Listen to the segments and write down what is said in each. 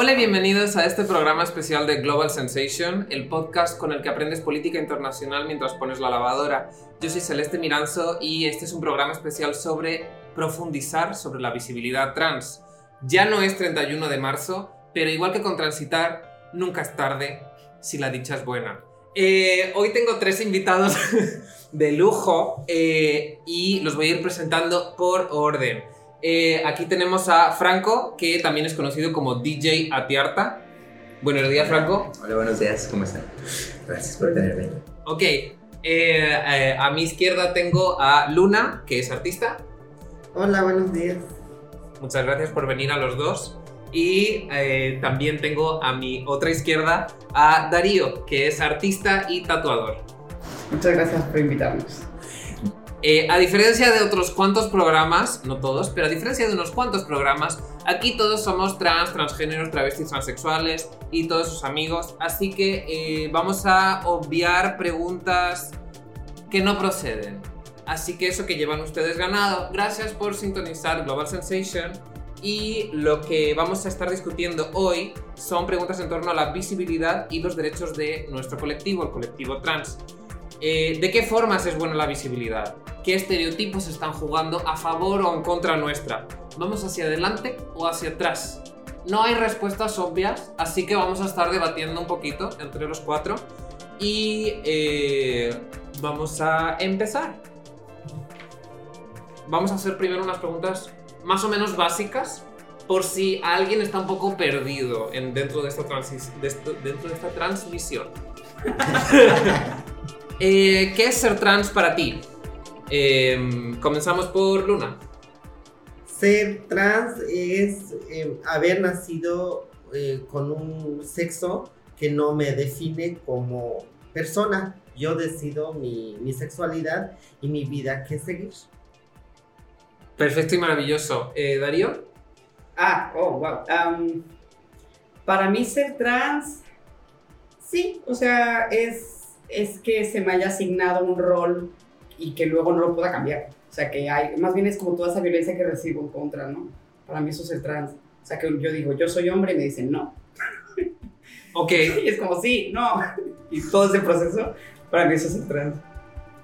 Hola y bienvenidos a este programa especial de Global Sensation, el podcast con el que aprendes política internacional mientras pones la lavadora. Yo soy Celeste Miranzo y este es un programa especial sobre profundizar sobre la visibilidad trans. Ya no es 31 de marzo, pero igual que con transitar, nunca es tarde si la dicha es buena. Eh, hoy tengo tres invitados de lujo eh, y los voy a ir presentando por orden. Eh, aquí tenemos a Franco, que también es conocido como DJ Atiarta. Buenos días, Franco. Hola, buenos días, ¿cómo están? Gracias por tenerme. Ok, a mi izquierda tengo a Luna, que es artista. Hola, buenos días. Muchas gracias por venir a los dos. Y eh, también tengo a mi otra izquierda a Darío, que es artista y tatuador. Muchas gracias por invitarnos. Eh, a diferencia de otros cuantos programas, no todos, pero a diferencia de unos cuantos programas, aquí todos somos trans, transgéneros, travestis, transexuales y todos sus amigos. Así que eh, vamos a obviar preguntas que no proceden. Así que eso que llevan ustedes ganado. Gracias por sintonizar Global Sensation. Y lo que vamos a estar discutiendo hoy son preguntas en torno a la visibilidad y los derechos de nuestro colectivo, el colectivo trans. Eh, ¿De qué formas es buena la visibilidad? ¿Qué estereotipos están jugando a favor o en contra nuestra? ¿Vamos hacia adelante o hacia atrás? No hay respuestas obvias, así que vamos a estar debatiendo un poquito entre los cuatro y eh, vamos a empezar. Vamos a hacer primero unas preguntas más o menos básicas por si alguien está un poco perdido en, dentro, de esta dentro de esta transmisión. Eh, ¿Qué es ser trans para ti? Em, comenzamos por Luna. Ser trans es em, haber nacido eh, con un sexo que no me define como persona. Yo decido mi, mi sexualidad y mi vida que seguir. Perfecto y maravilloso. Eh, ¿Darío? Ah, oh, wow. para mí ser trans, sí, o sea, es, es que se me haya asignado un rol y que luego no lo pueda cambiar. O sea, que hay, más bien es como toda esa violencia que recibo en contra, ¿no? Para mí eso es ser trans. O sea, que yo digo, yo soy hombre y me dicen no. Ok. y es como, sí, no. Y todo ese proceso, para mí eso es ser trans.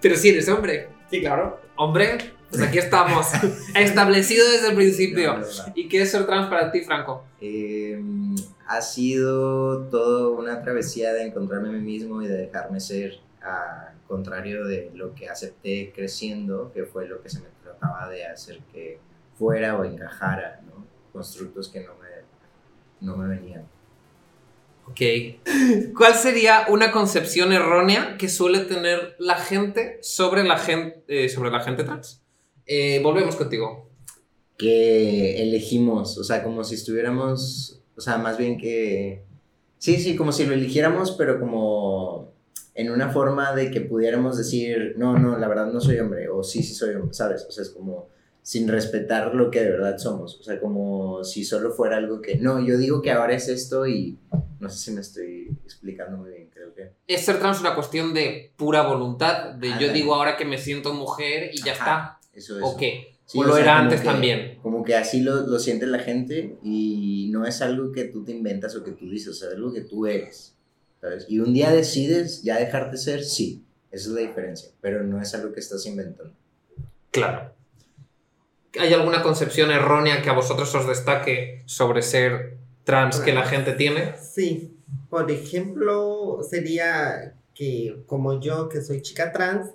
Pero si eres hombre. Sí, claro. Hombre, pues aquí estamos, establecido desde el principio. ¿Y qué es ser trans para ti, Franco? Em, ha sido todo una travesía de encontrarme a mí mismo y de dejarme ser, a contrario de lo que acepté creciendo, que fue lo que se me trataba de hacer que fuera o encajara, ¿no? Constructos que no me, no me venían. Ok. ¿Cuál sería una concepción errónea que suele tener la gente sobre la gente, eh, sobre la gente trans? Eh, volvemos contigo. Que elegimos, o sea, como si estuviéramos, o sea, más bien que... Sí, sí, como si lo eligiéramos, pero como en una forma de que pudiéramos decir, no, no, la verdad no soy hombre, o sí, sí soy hombre, ¿sabes? O sea, es como sin respetar lo que de verdad somos, o sea, como si solo fuera algo que, no, yo digo que ahora es esto y no sé si me estoy explicando muy bien, creo que... Es ser trans una cuestión de pura voluntad, de yo digo ahora que me siento mujer y ya está. Eso es. ¿O qué? o, lo era antes también. Como que así lo, lo, siente la gente y no es algo que tú te inventas o que tú dices, o sea, es algo que tú eres. ¿sabes? Y un día decides ya dejarte ser, sí, esa es la diferencia, pero no es algo que estás inventando. Claro. ¿Hay alguna concepción errónea que a vosotros os destaque sobre ser trans que la gente tiene? Sí, por ejemplo, sería que como yo, que soy chica trans,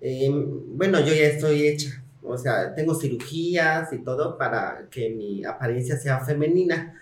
Em, bueno, yo ya estoy hecha, o sea, tengo cirugías y todo para que mi apariencia sea femenina.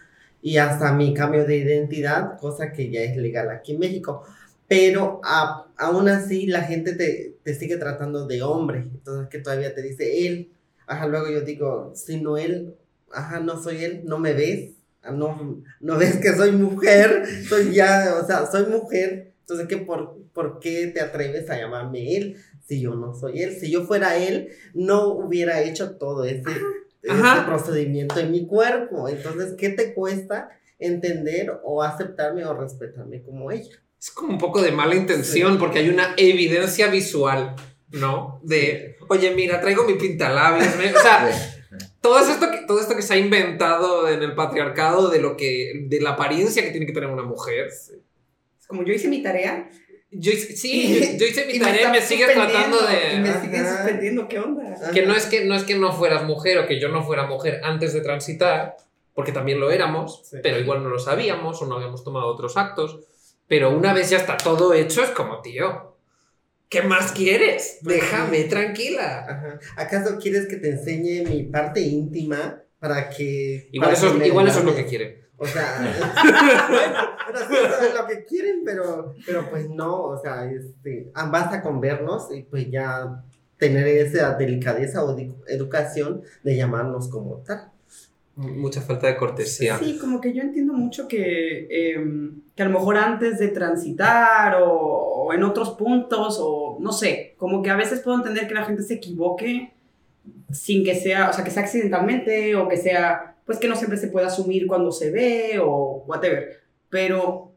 Y hasta mi cambio de identidad, cosa que ya es legal aquí en México. Pero aún así la gente te, te, sigue tratando de hombre, entonces que todavía te dice él, ajá, luego yo digo, si no él, ajá, no soy él, no me ves, ah, no, no ves que soy mujer, soy ya, o sea, soy mujer, entonces, ¿qué por, ¿por qué te atreves a llamarme él? Si yo no soy él. Si yo fuera él, no hubiera hecho todo ese, procedimiento en mi cuerpo. Entonces, ¿qué te cuesta entender o aceptarme o respetarme como ella? Es como un poco de mala intención porque hay una evidencia visual, ¿no? De, oye, mira, traigo mi pintalabios. o sea, todo esto, que, todo esto que se ha inventado en el patriarcado de lo que. de la apariencia que tiene que tener una mujer. Como yo hice mi tarea. Yo hice- sí, yo, yo hice mi y tarea y me sigue tratando suspendiendo, Y me de. Ajá. suspendiendo, ¿qué onda? Que no, es que no es que no fueras mujer o que yo no fuera mujer antes de transitar, porque también lo éramos, Sí. pero igual no lo sabíamos o no habíamos tomado otros actos. Pero una vez ya está todo hecho, es como, tío, ¿qué más quieres? Déjame tranquila. Ajá. ¿Acaso quieres que te enseñe mi parte íntima para que... Igual, para eso, que igual eso es lo que quiere. O sea, bueno, sí, eso es lo que quieren, pero, pero pues no, o sea, este, ah, basta con vernos y pues ya tener esa delicadeza o educación de llamarnos como tal. Mucha falta de cortesía. Sí, como que yo entiendo mucho que, em, que a lo mejor antes de transitar o, o en otros puntos o no sé, como que a veces puedo entender que la gente se equivoque sin que sea, o sea, que sea accidentalmente o que sea, pues que no siempre se puede asumir cuando se ve o whatever. Pero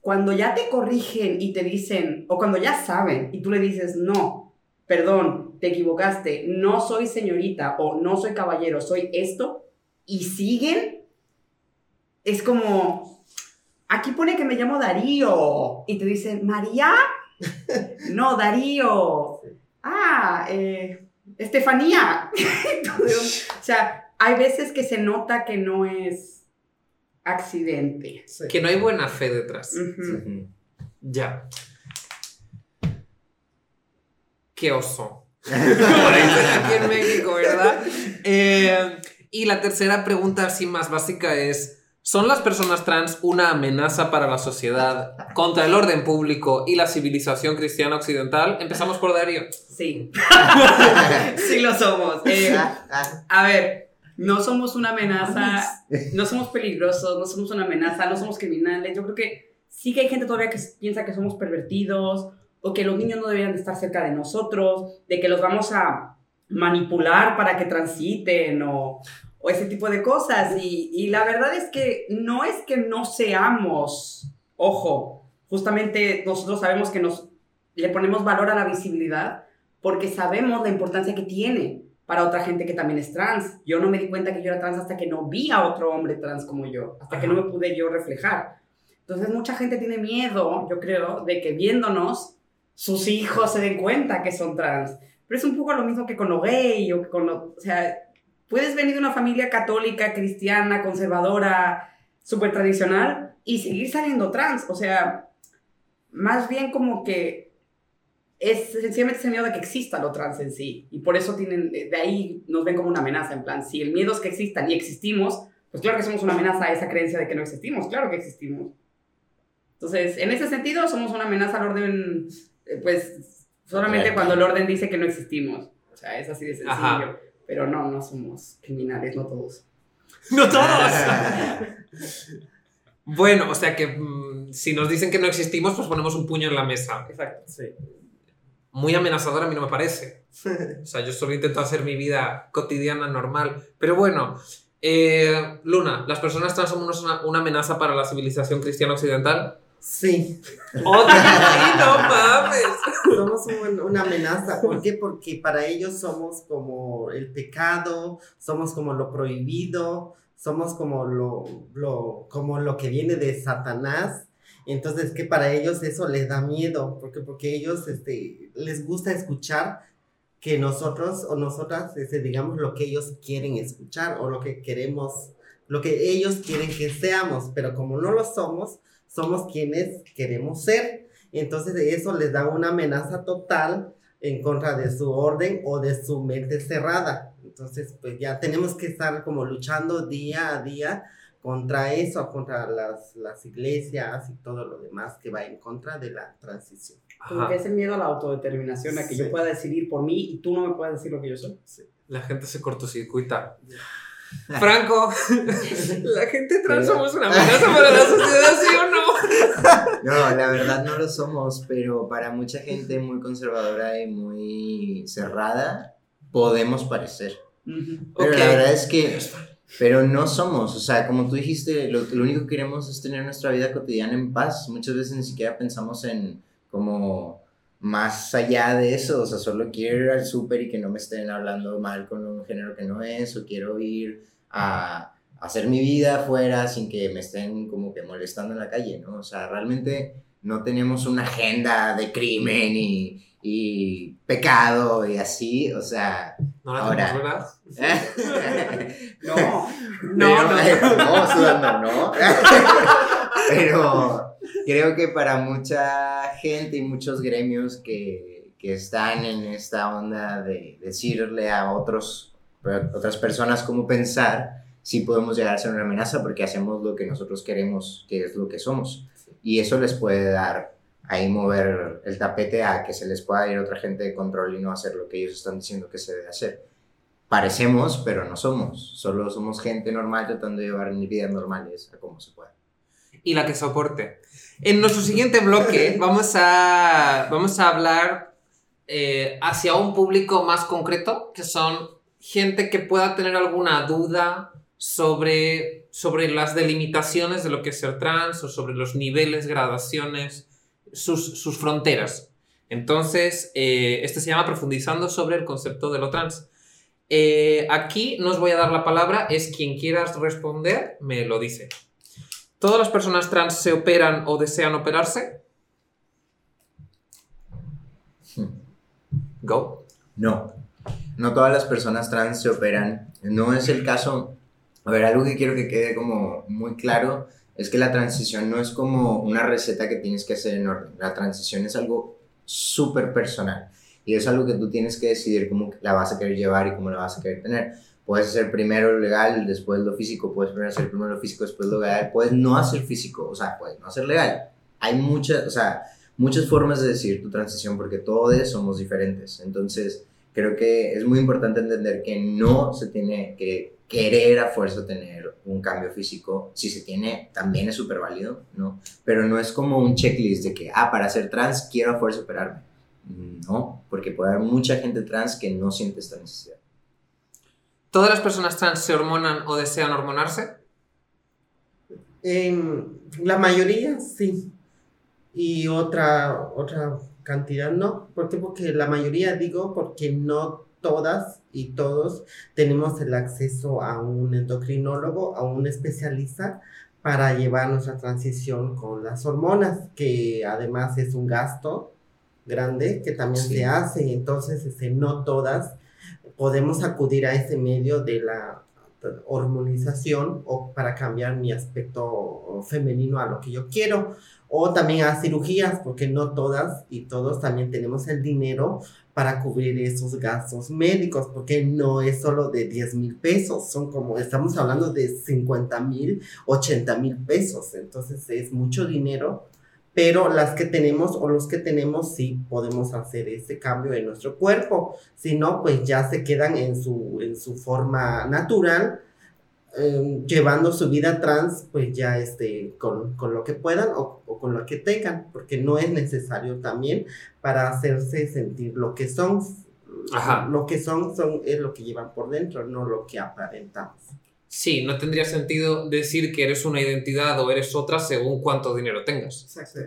cuando ya te corrigen y te dicen, o cuando ya saben y tú le dices, no, perdón, te equivocaste, no soy señorita o no soy caballero, soy esto, y siguen, es como, aquí pone que me llamo Darío, y te dicen, María, no, Darío, ah, eh, Estefanía. Entonces, o sea, hay veces que se nota que no es accidente. Sí. Que no hay buena fe detrás. Ya. Qué oso. Aquí en México, ¿verdad? Eh, y la tercera pregunta, así más básica, es: ¿son las personas trans una amenaza para la sociedad, contra el orden público y la civilización cristiana occidental? Empezamos por Darío. Sí. sí lo somos. Eh, Ah, ah, a ver, no somos una amenaza, no somos peligrosos, no somos una amenaza, no somos criminales. Yo creo que sí que hay gente todavía que piensa que somos pervertidos o que los niños no deberían de estar cerca de nosotros, de que los vamos a manipular para que transiten o, o ese tipo de cosas. Y, y la verdad es que no es que no seamos, ojo, justamente nosotros sabemos que nos le ponemos valor a la visibilidad porque sabemos la importancia que tiene para otra gente que también es trans. Yo no me di cuenta que yo era trans hasta que no vi a otro hombre trans como yo, hasta que no me pude yo reflejar. Entonces mucha gente tiene miedo, yo creo, de que viéndonos sus hijos se den cuenta que son trans. Pero es un poco lo mismo que con lo gay o que con lo... O sea, puedes venir de una familia católica, cristiana, conservadora, súper tradicional y seguir saliendo trans. O sea, más bien como que es sencillamente ese miedo de que exista lo trans en sí. Y por eso tienen, de ahí nos ven como una amenaza, en plan, si el miedo es que existan y existimos, pues claro que somos una amenaza a esa creencia de que no existimos, claro que existimos. Entonces, en ese sentido, somos una amenaza al orden, eh, pues, solamente cuando el orden dice que no existimos. O sea, es así de sencillo. Ajá. Pero no, no somos criminales, no todos. ¡No todos! bueno, o sea que mm, si nos dicen que no existimos, pues ponemos un puño en la mesa. Exacto. Sí. Muy amenazador a mí no me parece. O sea, yo solo intento hacer mi vida cotidiana normal. Pero bueno, eh, Luna, ¿las personas trans somos una, una amenaza para la civilización cristiana occidental? Sí, ¡Otra! sí, ¡No mames! somos un- una amenaza. ¿Por qué? Porque para ellos somos como el pecado, somos como lo prohibido, somos como lo, lo, como lo que viene de Satanás. Entonces, que para ellos eso les da miedo, porque, porque ellos este, les gusta escuchar que nosotros o nosotras este, digamos lo que ellos quieren escuchar o lo que queremos, lo que ellos quieren que seamos, pero como no lo somos, somos quienes queremos ser. Entonces eso les da una amenaza total en contra de su orden o de su mente cerrada. Entonces, pues ya tenemos que estar como luchando día a día contra eso, contra las, las iglesias y todo lo demás que va en contra de la transición. Como Ajá. que es el miedo a la autodeterminación, a que yo Sí. pueda decidir por mí y tú no me puedas decir lo que yo soy. La gente se cortocircuita. Franco, ¿la gente trans somos una amenaza para la sociedad, sí o no? No, la verdad no lo somos, pero para mucha gente muy conservadora y muy cerrada, podemos parecer. Pero la verdad es que, pero no somos, o sea, como tú dijiste, lo, lo único que queremos es tener nuestra vida cotidiana en paz. Muchas veces ni siquiera pensamos en como más allá de eso, o sea, solo quiero ir al súper y que no me estén hablando mal con un género que no es, o quiero ir a hacer mi vida afuera sin que me estén como que molestando en la calle, ¿no? O sea, realmente no tenemos una agenda de crimen y, y pecado y así, o sea, ¿No la Ahora. ¿verdad? No, Pero- no, no. no, sudando, no. Pero creo que para mucha gente y muchos gremios que, que están en esta onda de decirle a otros, otras personas cómo pensar, sí podemos llegar a ser una amenaza porque hacemos lo que nosotros queremos, que es lo que somos. Y eso les puede dar ahí mover el tapete a que se les pueda ir otra gente de control y no hacer lo que ellos están diciendo que se debe hacer parecemos, pero no somos. Solo somos gente normal tratando de llevar vidas normales a como se pueda. Y la que soporte. En nuestro siguiente bloque vamos a, vamos a hablar eh, hacia un público más concreto, que son gente que pueda tener alguna duda sobre, sobre las delimitaciones de lo que es ser trans o sobre los niveles, gradaciones, sus, sus fronteras. Entonces, eh, este se llama Profundizando sobre el concepto de lo trans. Eh, aquí no os voy a dar la palabra, es quien quieras responder, me lo dice. ¿Todas las personas trans se operan o desean operarse? Hmm. Go. No. No todas las personas trans se operan. No es el caso. A ver, algo que quiero que quede como muy claro es que la transición no es como una receta que tienes que hacer en orden. La transición es algo súper personal. Y es algo que tú tienes que decidir cómo la vas a querer llevar y cómo la vas a querer tener. Puedes hacer primero lo legal, después lo físico, puedes primero hacer primero lo físico, después lo legal, puedes no hacer físico, o sea, puedes no hacer legal. Hay muchas, o sea, muchas formas de decidir tu transición porque todos somos diferentes. Entonces, creo que es muy importante entender que no se tiene que querer a fuerza tener un cambio físico. Si se tiene, también es súper válido, ¿no? Pero no es como un checklist de que, ah, para ser trans quiero a fuerza operarme. No, porque puede haber mucha gente trans que no siente esta necesidad. ¿Todas las personas trans se hormonan o desean hormonarse? La mayoría sí. Y otra, otra cantidad no. ¿Por qué? Porque la mayoría digo porque no todas y todos tenemos el acceso a un endocrinólogo, a un especialista para llevar nuestra transición con las hormonas, que además es un gasto grande que también Sí. se hace. Entonces, este, no todas podemos acudir a ese medio de la hormonización o para cambiar mi aspecto femenino a lo que yo quiero. O también a cirugías porque no todas y todos también tenemos el dinero para cubrir esos gastos médicos porque no es solo de 10 mil pesos son como estamos hablando de 50 mil 80 mil pesos. Entonces es mucho dinero pero las que tenemos o los que tenemos sí podemos hacer ese cambio en nuestro cuerpo si no, pues ya se quedan en su, en su forma natural, eh, llevando su vida trans, pues ya este, con, con lo que puedan o, o con lo que tengan, porque no es necesario también para hacerse sentir lo que son. Ajá. Lo que son, son es lo que llevan por dentro, no lo que aparentamos. Sí, no tendría sentido decir que eres una identidad o eres otra según cuánto dinero tengas. Exacto.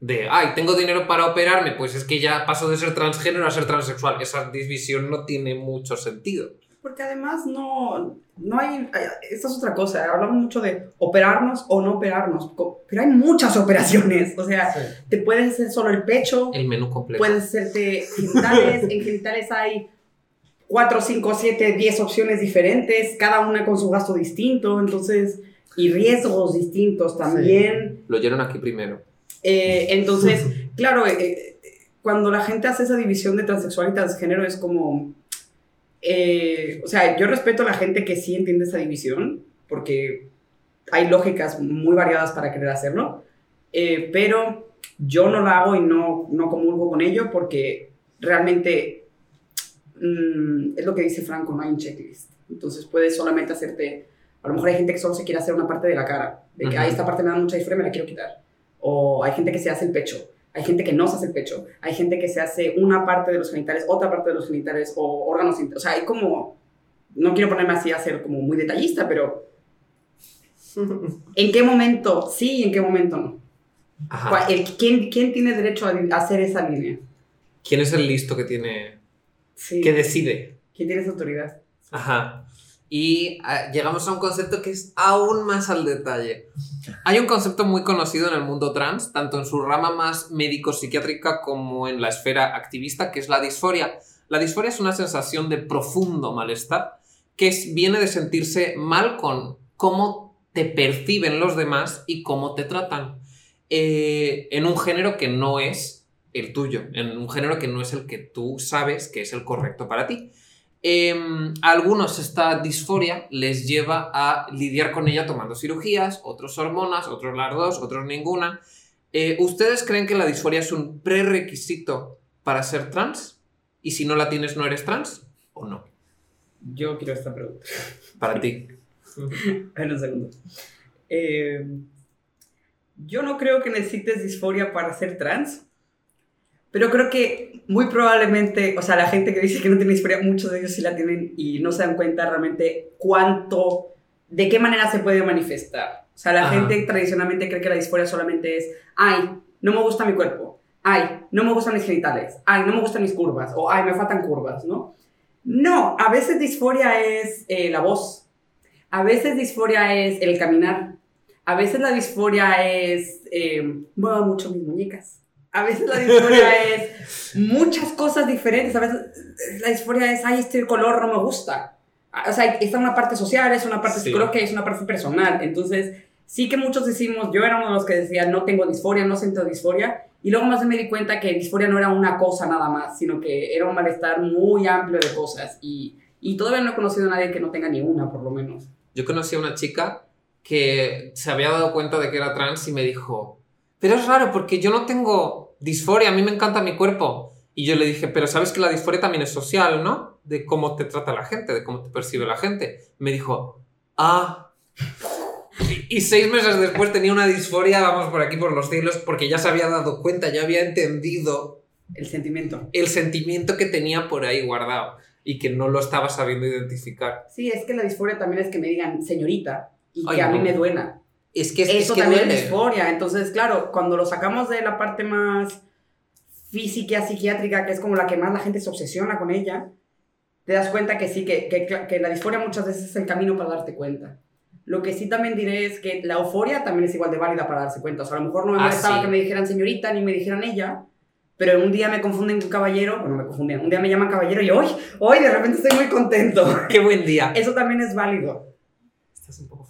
De, ay, tengo dinero para operarme, pues es que ya paso de ser transgénero a ser transexual. Esa división no tiene mucho sentido. Porque además no, no hay, esta es otra cosa, hablamos mucho de operarnos o no operarnos, pero hay muchas operaciones, o sea, Sí. te puedes hacer solo el pecho, El menú completo. puedes hacerte genitales, en genitales hay 4, 5, 7, 10 opciones diferentes, cada una con su gasto distinto, entonces, y riesgos distintos también. Lo oyeron aquí primero. Eh, entonces, claro, eh, cuando la gente hace esa división de transexual y transgénero es como... eh, o sea, yo respeto a la gente que sí entiende esa división, porque hay lógicas muy variadas para querer hacerlo, eh, pero yo no la hago y no, no comulgo con ello porque realmente mm, es lo que dice Franco, no hay un checklist. Entonces puedes solamente hacerte, a lo mejor hay gente que solo se quiere hacer una parte de la cara, de que. "Ay, esta parte me da mucha disforia, me la quiero quitar. O hay gente que se hace el pecho, hay gente que no se hace el pecho, hay gente que se hace una parte de los genitales, otra parte de los genitales o órganos, o sea, hay como, no quiero ponerme así a ser como muy detallista, pero ¿en qué momento sí y en qué momento no? Ajá. ¿Cuál- el- ¿quién, ¿Quién tiene derecho a hacer esa línea? ¿Quién es el listo que tiene. Sí. que decide? ¿Quién tiene esa autoridad? Ajá. Y ah, llegamos a un concepto que es aún más al detalle. Hay un concepto muy conocido en el mundo trans, tanto en su rama más médico-psiquiátrica como en la esfera activista, que es la disforia. La disforia es una sensación de profundo malestar que es- viene de sentirse mal con cómo te perciben los demás y cómo te tratan. Eh, en un género que no es el tuyo, en un género que no es el que tú sabes que es el correcto para ti. Em, a algunos esta disforia les lleva a lidiar con ella tomando cirugías, otros hormonas, otros las dos, otros ninguna. Eh, ¿Ustedes creen que la disforia es un prerequisito para ser trans? Y si no la tienes, ¿no eres trans? ¿O no? Yo quiero esta pregunta. Para ti. Ver, un segundo. Eh, yo no creo que necesites disforia para ser trans, pero creo que muy probablemente, o sea, la gente que dice que no tiene disforia, muchos de ellos sí la tienen y no se dan cuenta realmente cuánto, de qué manera se puede manifestar. O sea, la Ajá. gente tradicionalmente cree que la disforia solamente es, ay, no me gusta mi cuerpo, ay, no me gustan mis genitales, ay, no me gustan mis curvas, o ay, me faltan curvas, ¿no? No, a veces disforia es eh, la voz, a veces disforia es el caminar. A veces la disforia es eh, muevo mucho mis muñecas. A veces la disforia es muchas cosas diferentes. A veces la disforia es, ay, este color no me gusta. O sea, está una parte social, es una parte Sí. psicológica y es una parte personal. Entonces, sí que muchos decimos, yo era uno de los que decía, no tengo disforia, no siento disforia. Y luego más me di cuenta que disforia no era una cosa nada más, sino que era un malestar muy amplio de cosas. Y, y todavía no he conocido a nadie que no tenga ni una, por lo menos. Yo conocí a una chica que se había dado cuenta de que era trans y me dijo, pero es raro porque yo no tengo disforia, a mí me encanta mi cuerpo. Y yo le dije, pero sabes que la disforia también es social, ¿no? De cómo te trata la gente, de cómo te percibe la gente. Me dijo, ah. Y, seis meses después tenía una disforia, vamos por aquí por los cielos, porque ya se había dado cuenta, ya había entendido El sentimiento. el sentimiento que tenía por ahí guardado y que no lo estaba sabiendo identificar. Sí, es que la disforia también es que me digan señorita y Ay, que a mí no. me duela. Es que es, es Eso que también duele. es disforia. Entonces, claro, cuando lo sacamos de la parte más física, psiquiátrica, que es como la que más la gente se obsesiona con ella, te das cuenta que sí, que, que, que la disforia muchas veces es el camino para darte cuenta. Lo que sí también diré es que la euforia también es igual de válida para darse cuenta. O sea, a lo mejor no me Ah, molestaba sí. que me dijeran señorita ni me dijeran ella, pero un día me confunden con caballero, bueno, me confunden, un día me llaman caballero y hoy, hoy de repente estoy muy contento. Qué buen día. Eso también es válido. Estás un poco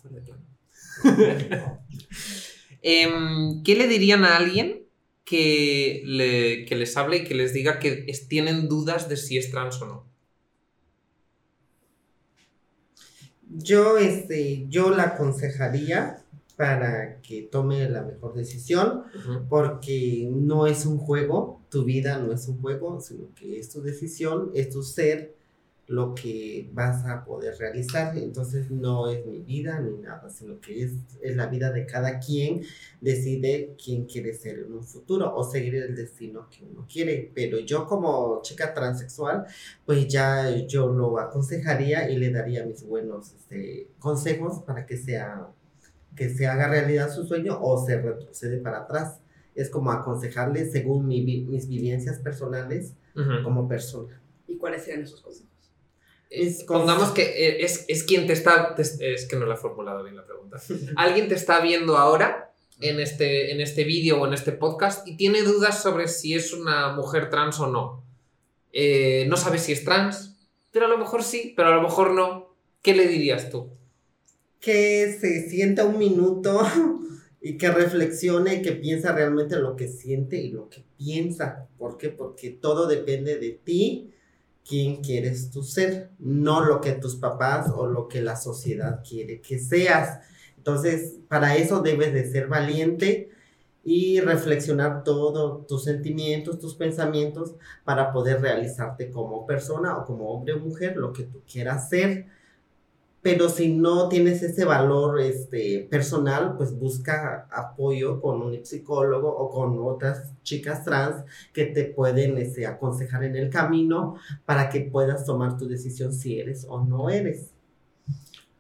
Em, ¿Qué le dirían a alguien que, le- que les hable y que les diga que es- tienen dudas de si es trans o no? Yo, este, yo la aconsejaría para que tome la mejor decisión, porque no es un juego, tu vida no es un juego, sino que es tu decisión, es tu ser lo que vas a poder realizar. Entonces no es mi vida ni nada, sino que es, es la vida de cada quien, decide quién quiere ser en un futuro o seguir el destino que uno quiere. Pero yo como chica transexual, pues ya yo lo aconsejaría y le daría mis buenos este, consejos para que sea que se haga realidad su sueño o se retrocede para atrás. Es como aconsejarle según mi mis vivencias personales como persona. ¿Y cuáles serían esos consejos? Es Pongamos que eh, es, es quien te está. te- es que no la he formulado bien la pregunta. Alguien te está viendo ahora en este, en este vídeo o en este podcast y tiene dudas sobre si es una mujer trans o no. Eh, no sabe si es trans, pero a lo mejor sí, pero a lo mejor no. ¿Qué le dirías tú? que se sienta un minuto y que reflexione y que piensa realmente lo que siente y lo que piensa. ¿Por qué? Porque todo depende de ti, quién quieres tú ser, no lo que tus papás o lo que la sociedad quiere que seas. Entonces, para eso debes de ser valiente y reflexionar todos tus sentimientos, tus pensamientos para poder realizarte como persona o como hombre o mujer, lo que tú quieras ser pero si no tienes ese valor este, personal, pues busca apoyo con un psicólogo o con otras chicas trans que te pueden este, aconsejar en el camino para que puedas tomar tu decisión si eres o no eres.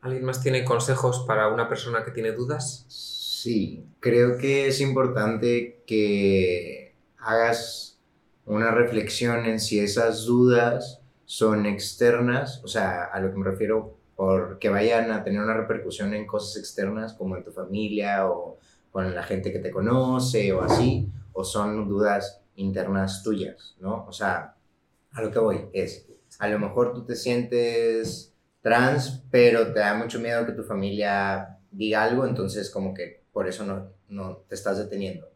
¿Alguien más tiene consejos para una persona que tiene dudas? Sí, creo que es importante que hagas una reflexión en si esas dudas son externas, o sea, a lo que me refiero, por que vayan a tener una repercusión en cosas externas como en tu familia o con la gente que te conoce o así, o son dudas internas tuyas, ¿no? O sea, a lo que voy es, a lo mejor tú te sientes trans, pero te da mucho miedo que tu familia diga algo, entonces como que por eso no, no te estás deteniendo.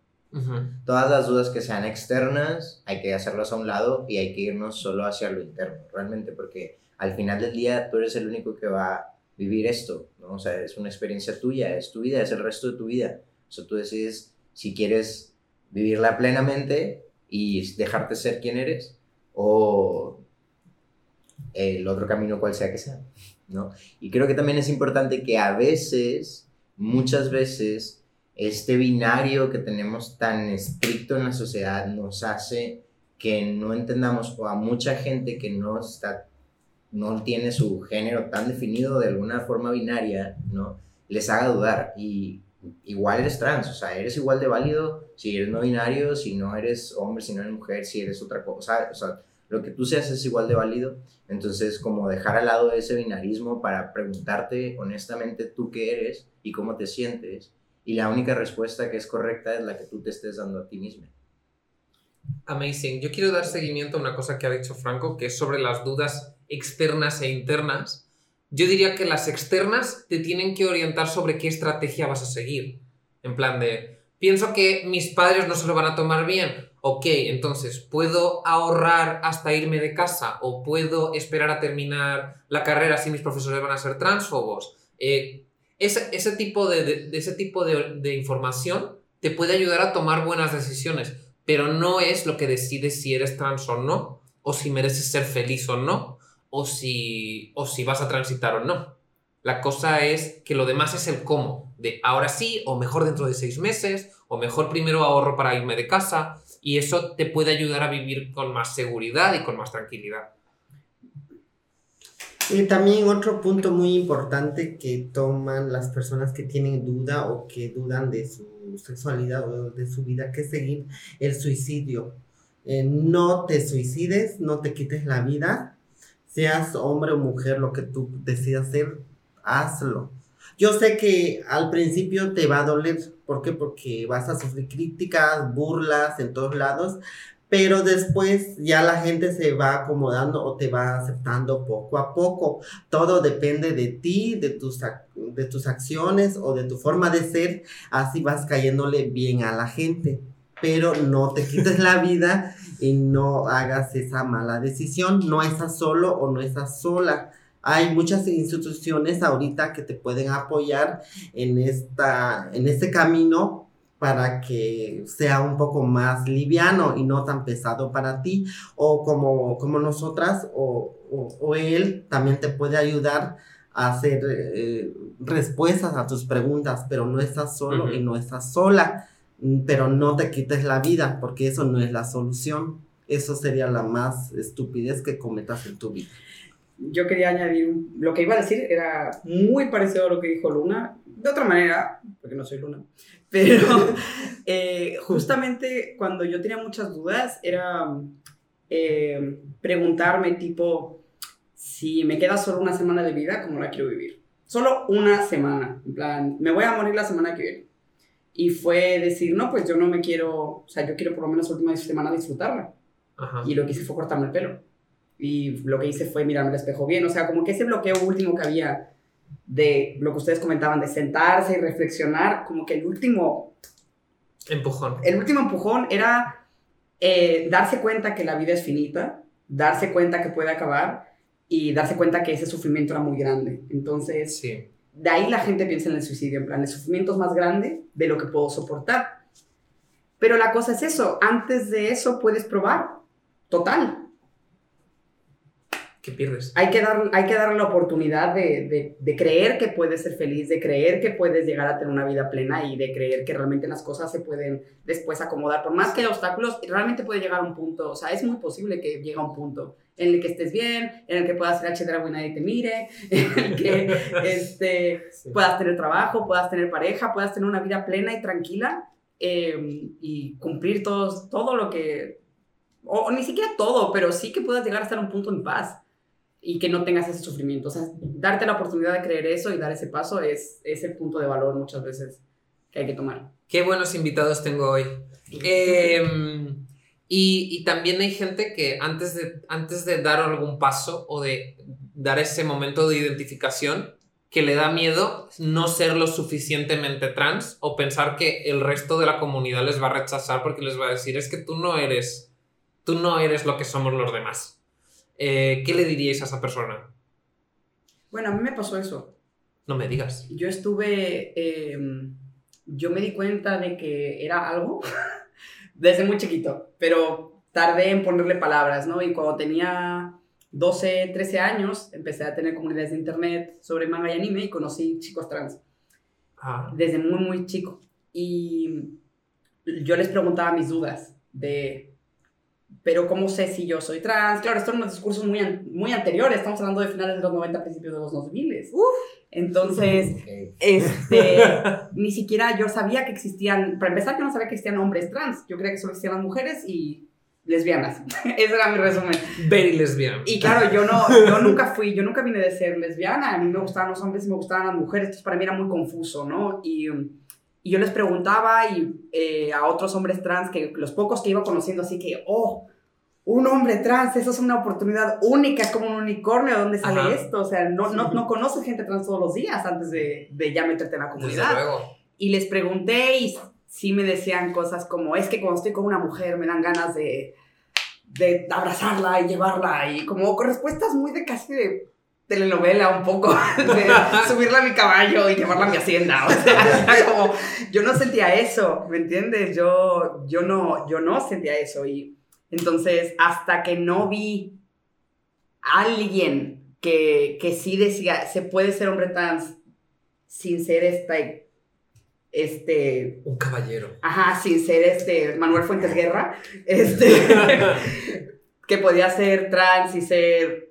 Todas las dudas que sean externas hay que hacerlas a un lado y hay que irnos solo hacia lo interno, realmente, porque al final del día tú eres el único que va a vivir esto, ¿no? O sea, es una experiencia tuya, es tu vida, es el resto de tu vida. O sea, tú decides si quieres vivirla plenamente y dejarte ser quien eres o el otro camino cual sea que sea, ¿no? Y creo que también es importante que a veces, muchas veces, este binario que tenemos tan estricto en la sociedad nos hace que no entendamos o a mucha gente que no está no tiene su género tan definido de alguna forma binaria, ¿no? Les haga dudar y igual eres trans, o sea, eres igual de válido si eres no binario, si no eres hombre, si no eres mujer, si eres otra cosa, o sea, lo que tú seas es igual de válido, entonces como dejar al lado ese binarismo para preguntarte honestamente tú qué eres y cómo te sientes y la única respuesta que es correcta es la que tú te estés dando a ti mismo. Amazing. Yo quiero dar seguimiento a una cosa que ha dicho Franco, que es sobre las dudas externas e internas. Yo diría que las externas te tienen que orientar sobre qué estrategia vas a seguir. En plan de, pienso que mis padres no se lo van a tomar bien. Ok, entonces, ¿puedo ahorrar hasta irme de casa? ¿O puedo esperar a terminar la carrera si mis profesores van a ser transfobos? Eh, ese, tipo, de, ese tipo de, información te puede ayudar a tomar buenas decisiones, pero no es lo que decides si eres trans o no, o si mereces ser feliz o no, o si, o si vas a transitar o no. La cosa es que lo demás es el cómo, de ahora sí, o mejor dentro de seis meses, o mejor primero ahorro para irme de casa, y eso te puede ayudar a vivir con más seguridad y con más tranquilidad. Y también otro punto muy importante que toman las personas que tienen duda o que dudan de su sexualidad o de su vida, que es seguir el suicidio. Eh, no te suicides, no te quites la vida, seas hombre o mujer, lo que tú decidas hacer, hazlo. Yo sé que al principio te va a doler, ¿por qué? Porque vas a sufrir críticas, burlas en todos lados, pero después ya la gente se va acomodando o te va aceptando poco a poco. Todo depende de ti, de tus, de tus acciones o de tu forma de ser, así vas cayéndole bien a la gente. Pero no te quites la vida y no hagas esa mala decisión. No estás solo o no estás sola. Hay muchas instituciones ahorita que te pueden apoyar en, esta, en este camino para que sea un poco más liviano y no tan pesado para ti, o como, como nosotras o, o, él también te puede ayudar a hacer eh, respuestas a tus preguntas, pero no estás solo y no estás sola, pero no te quites la vida, porque eso no es la solución. Eso sería la más estupidez que cometas en tu vida. Yo quería añadir, lo que iba a decir era muy parecido a lo que dijo Luna, de otra manera, porque no soy Luna, pero eh, justamente cuando yo tenía muchas dudas era eh, preguntarme tipo, si me queda solo una semana de vida, ¿cómo la quiero vivir? Solo una semana, en plan, me voy a morir la semana que viene. Y fue decir, no, pues yo no me quiero, o sea, yo quiero por lo menos la última semana disfrutarla. Y lo que hice fue cortarme el pelo. Y lo que hice fue mirarme al espejo bien, o sea, como que ese bloqueo último que había de lo que ustedes comentaban, de sentarse y reflexionar, como que el último... Empujón. El último empujón era eh, darse cuenta que la vida es finita, darse cuenta que puede acabar y darse cuenta que ese sufrimiento era muy grande. Entonces, sí. De ahí la gente piensa en el suicidio, en plan, el sufrimiento es más grande de lo que puedo soportar. Pero la cosa es eso, antes de eso puedes probar, total, pierdes. Hay que, dar, hay que darle la oportunidad de, de, creer que puedes ser feliz, de creer que puedes llegar a tener una vida plena y de creer que realmente las cosas se pueden después acomodar. Por más que obstáculos, realmente puede llegar a un punto, o sea, es muy posible que llegue a un punto en el que estés bien, en el que puedas ser H y nadie te mire, en el que este, puedas tener trabajo, puedas tener pareja, puedas tener una vida plena y tranquila em, y cumplir todos, todo lo que o, o ni siquiera todo, pero sí que puedas llegar a estar un punto en paz y que no tengas ese sufrimiento. O sea, darte la oportunidad de creer eso y dar ese paso es, es el punto de valor muchas veces que hay que tomar. Qué buenos invitados tengo hoy. Eh, y, y también hay gente que antes de, antes de dar algún paso o de dar ese momento de identificación, que le da miedo no ser lo suficientemente trans o pensar que el resto de la comunidad les va a rechazar porque les va a decir es que tú no eres, tú no eres lo que somos los demás. Eh, ¿Qué le diríais a esa persona? Bueno, a mí me pasó eso. No me digas. Yo estuve, eh, yo me di cuenta de que era algo desde muy chiquito, pero tardé en ponerle palabras, ¿no? Y cuando tenía 12, 13 años, empecé a tener comunidades de internet sobre manga y anime y conocí chicos trans Ah, desde muy, muy chico. Y yo les preguntaba mis dudas de, pero ¿cómo sé si yo soy trans? Claro, esto en unos discursos muy, an- muy anteriores, estamos hablando de finales de los 90, principios de los 2000. Entonces, Ok. este, ni siquiera yo sabía que existían, para empezar, yo no sabía que existían hombres trans, yo creía que solo existían las mujeres y lesbianas. Ese era mi resumen. very lesbian. Y claro, yo no, yo nunca fui, yo nunca vine de ser lesbiana, a mí me gustaban los hombres y me gustaban las mujeres, entonces para mí era muy confuso, ¿no? Y, um, y yo les preguntaba y, eh, a otros hombres trans, que los pocos que iba conociendo, así que, oh, un hombre trans, eso es una oportunidad única, es como un unicornio, ¿de dónde sale Ajá. esto? O sea, no, no, no conoces gente trans todos los días antes de, de ya meterte en la Desde comunidad. luego. Y les pregunté y sí me decían cosas como, es que cuando estoy con una mujer me dan ganas de, de abrazarla y llevarla y como con respuestas muy de casi de telenovela un poco, de subirla a mi caballo y llevarla a mi hacienda, o sea, era como, yo no sentía eso, ¿me entiendes? Yo, yo, no, yo no sentía eso y entonces hasta que no vi a alguien que, que sí decía, se puede ser hombre trans sin ser esta este, Un caballero. ajá, sin ser este Manuel Fuentes Guerra, este, que podía ser trans y ser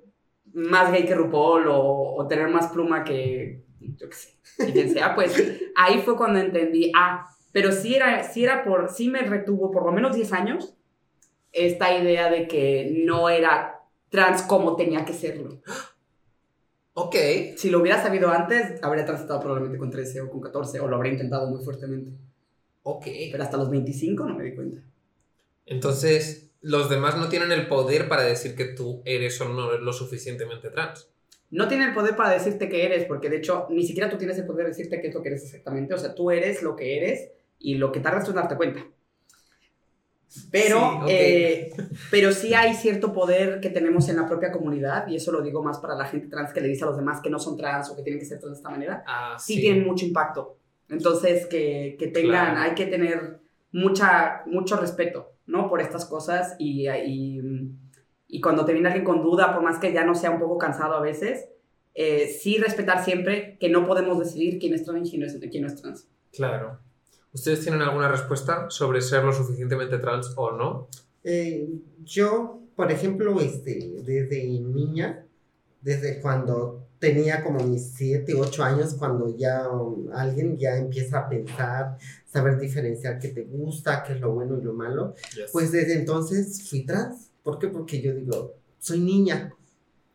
más gay que RuPaul o, o tener más pluma que, yo qué sé, quien sea, pues ahí fue cuando entendí, ah, pero sí era, sí era por, sí me retuvo por lo menos 10 años esta idea de que no era trans como tenía que serlo. Ok. Si lo hubiera sabido antes, habría transitado probablemente con 13 o con 14, o lo habría intentado muy fuertemente. Ok. Pero hasta los 25 no me di cuenta. Entonces, los demás no tienen el poder para decir que tú eres o no eres lo suficientemente trans. No tiene el poder para decirte que eres, porque de hecho ni siquiera tú tienes el poder de decirte qué es lo que eres exactamente. O sea, tú eres lo que eres y lo que tardas tú en darte cuenta. Pero, Sí, eh, pero sí hay cierto poder que tenemos en la propia comunidad, y eso lo digo más para la gente trans que le dice a los demás que no son trans o que tienen que ser trans de esta manera. Ah, sí, tienen mucho impacto. Entonces, que, que tengan, Claro. hay que tener mucha, mucho respeto, ¿no? Por estas cosas y, y, y cuando te viene alguien con duda, por más que ya no sea un poco cansado a veces, eh, sí respetar siempre que no podemos decidir quién es trans y quién no es, quién no es trans. Claro. ¿Ustedes tienen alguna respuesta sobre ser lo suficientemente trans o no? Eh, yo, por ejemplo, este, desde niña, desde cuando tenía como mis 7, 8 años, cuando ya um, alguien ya empieza a pensar, saber diferenciar qué te gusta, qué es lo bueno y lo malo, pues desde entonces fui trans. ¿Por qué? Porque yo digo, soy niña.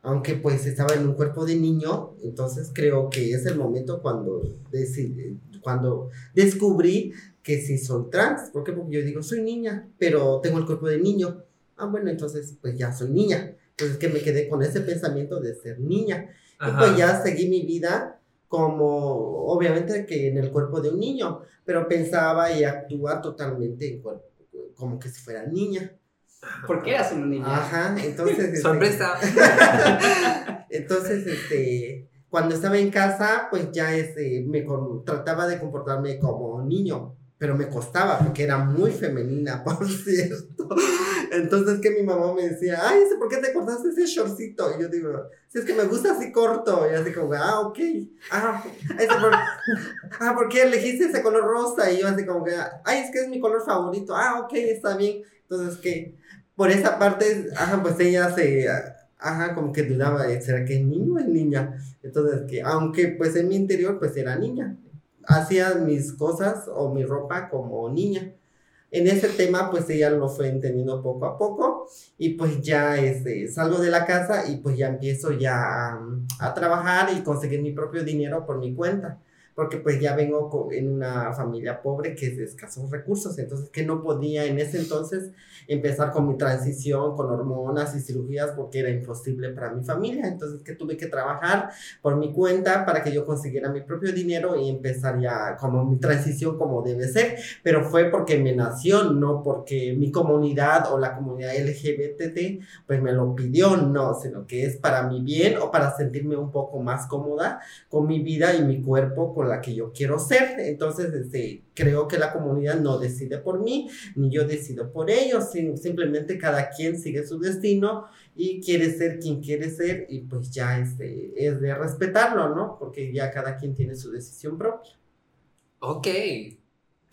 Aunque pues estaba en un cuerpo de niño, entonces creo que es el momento cuando, decidí, cuando descubrí que sí soy trans. ¿Por qué? Porque yo digo, soy niña, pero tengo el cuerpo de niño. Ah, bueno, entonces pues ya soy niña. Entonces que me quedé con ese pensamiento de ser niña. Y Ajá. pues ya seguí mi vida como, obviamente que en el cuerpo de un niño, pero pensaba y actuaba totalmente en cuerpo, como que si fuera niña. ¿Por qué eras una niña? Ajá, entonces... este, Sorpresa. entonces, este, cuando estaba en casa, pues ya este, me con- trataba de comportarme como niño, pero me costaba porque era muy femenina, por cierto. Entonces que mi mamá me decía, ay, ¿ese ¿por qué te cortaste ese shortcito? Y yo digo, si es que me gusta así corto. Y así como, ah, ok. Ah, por, ah, ¿por qué elegiste ese color rosa? Y yo así como que, ay, es que es mi color favorito. Ah, ok, está bien. Entonces que por esa parte, ajá, pues ella se, ajá, como que dudaba, ¿será que es niño o es niña? Entonces que, aunque pues en mi interior pues era niña, hacía mis cosas o mi ropa como niña. en ese tema, pues ella lo fue entendiendo poco a poco y pues ya este, salgo de la casa y pues ya empiezo ya a, a trabajar y conseguir mi propio dinero por mi cuenta porque pues ya vengo en una familia pobre que es de escasos recursos, entonces que no podía en ese entonces empezar con mi transición con hormonas y cirugías porque era imposible para mi familia, entonces que tuve que trabajar por mi cuenta para que yo consiguiera mi propio dinero y empezar ya como mi transición como debe ser, pero fue porque me nació, no porque mi comunidad o la comunidad LGBT pues me lo pidió, no, sino que es para mi bien o para sentirme un poco más cómoda con mi vida y mi cuerpo, la que yo quiero ser. Entonces, este, creo que la comunidad no decide por mí, ni yo decido por ellos, simplemente cada quien sigue su destino y quiere ser quien quiere ser y pues ya este, es de respetarlo, ¿no? Porque ya cada quien tiene su decisión propia. Ok,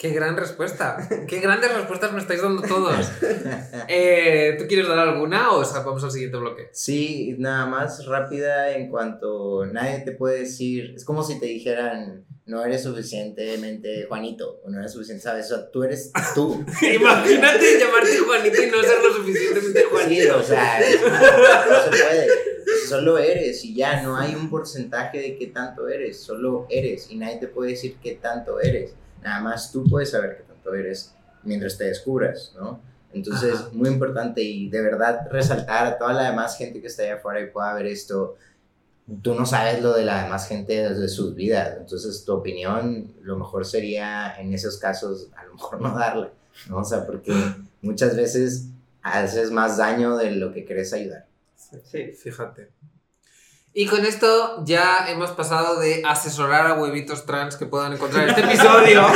Qué gran respuesta. Qué grandes respuestas me estáis dando todos. Eh, ¿Tú quieres dar alguna o vamos al siguiente bloque? Sí, nada más rápida en cuanto nadie te puede decir, es como si te dijeran, no eres suficientemente Juanito, o no eres suficiente, ¿sabes? O sea, tú eres tú. Imagínate llamarte Juanito y no ser lo suficientemente Juanito. Sí, o sea, no se puede. Solo eres y ya, no hay un porcentaje de qué tanto eres, solo eres y nadie te puede decir qué tanto eres. Nada más tú puedes saber qué tanto eres mientras te descubras, ¿no? Entonces, muy importante y de verdad resaltar a toda la demás gente que está allá afuera y pueda ver esto. Tú no sabes lo de la demás gente desde sus vidas, entonces tu opinión lo mejor sería en esos casos a lo mejor no darla, ¿no? O sea, porque muchas veces haces más daño de lo que querés ayudar. Sí, fíjate. Y con esto ya hemos pasado de asesorar a huevitos trans que puedan encontrar este episodio.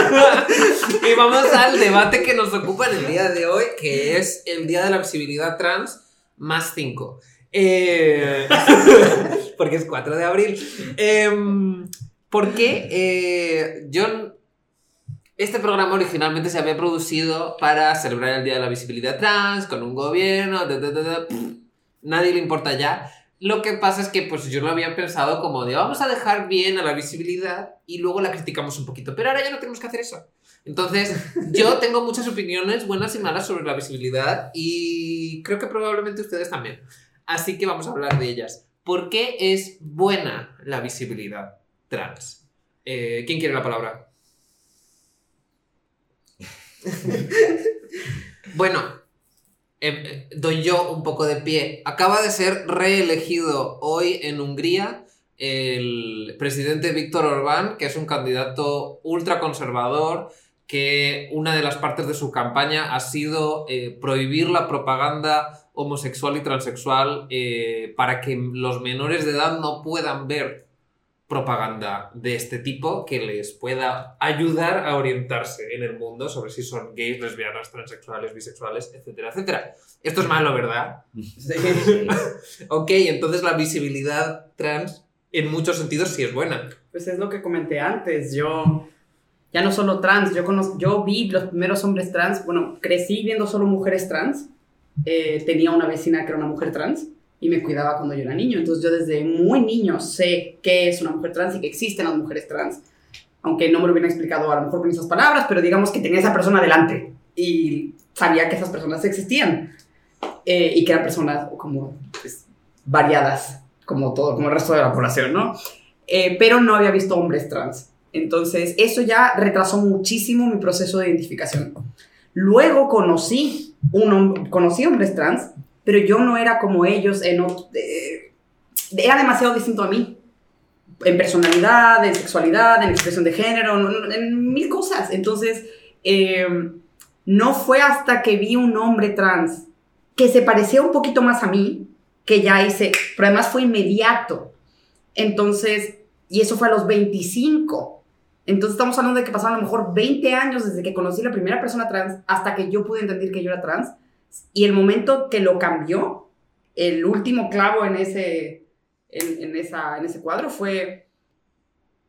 y vamos al debate que nos ocupa en el día de hoy, que es el Día de la Visibilidad Trans más 5. Eh, porque es 4 de abril. Em, porque eh, yo... Este programa originalmente se había producido para celebrar el Día de la Visibilidad Trans, con un gobierno, nadie le importa ya. Lo que pasa es que pues yo lo había pensado como de vamos a dejar bien a la visibilidad y luego la criticamos un poquito, pero ahora ya no tenemos que hacer eso. Entonces, yo tengo muchas opiniones buenas y malas sobre la visibilidad y creo que probablemente ustedes también. Así que vamos a hablar de ellas. ¿Por qué es buena la visibilidad trans? Eh, ¿Quién quiere la palabra? bueno, eh, doy yo un poco de pie. Acaba de ser reelegido hoy en Hungría el presidente Víctor Orbán, que es un candidato ultraconservador, que una de las partes de su campaña ha sido eh, prohibir la propaganda homosexual y transexual eh, para que los menores de edad no puedan ver propaganda de este tipo que les pueda ayudar a orientarse en el mundo sobre si son gays, lesbianas, transexuales, bisexuales, etcétera, etcétera. Esto es malo, ¿verdad? Sí. ok, entonces la visibilidad trans en muchos sentidos sí es buena. Pues es lo que comenté antes, yo ya no solo trans, yo, conozco, yo vi los primeros hombres trans, bueno, crecí viendo solo mujeres trans, eh, tenía una vecina que era una mujer trans, y me cuidaba cuando yo era niño. Entonces yo desde muy niño sé qué es una mujer trans y que existen las mujeres trans. Aunque no me lo hubieran explicado a lo mejor con esas palabras, pero digamos que tenía esa persona delante y sabía que esas personas existían eh, y que eran personas como pues, variadas, como todo, como el resto de la población, ¿no? Eh, pero no había visto hombres trans. Entonces eso ya retrasó muchísimo mi proceso de identificación. Luego conocí, un, conocí hombres trans pero yo no era como ellos, en, era demasiado distinto a mí, en personalidad, en sexualidad, en expresión de género, en, mil cosas. Entonces, em, no fue hasta que vi un hombre trans que se parecía un poquito más a mí, que ya hice, pero además fue inmediato. Entonces, y eso fue a los 25. Entonces estamos hablando de que pasaron a lo mejor 20 años desde que conocí la primera persona trans hasta que yo pude entender que yo era trans. Y el momento que lo cambió, el último clavo en ese, en, esa, en ese cuadro fue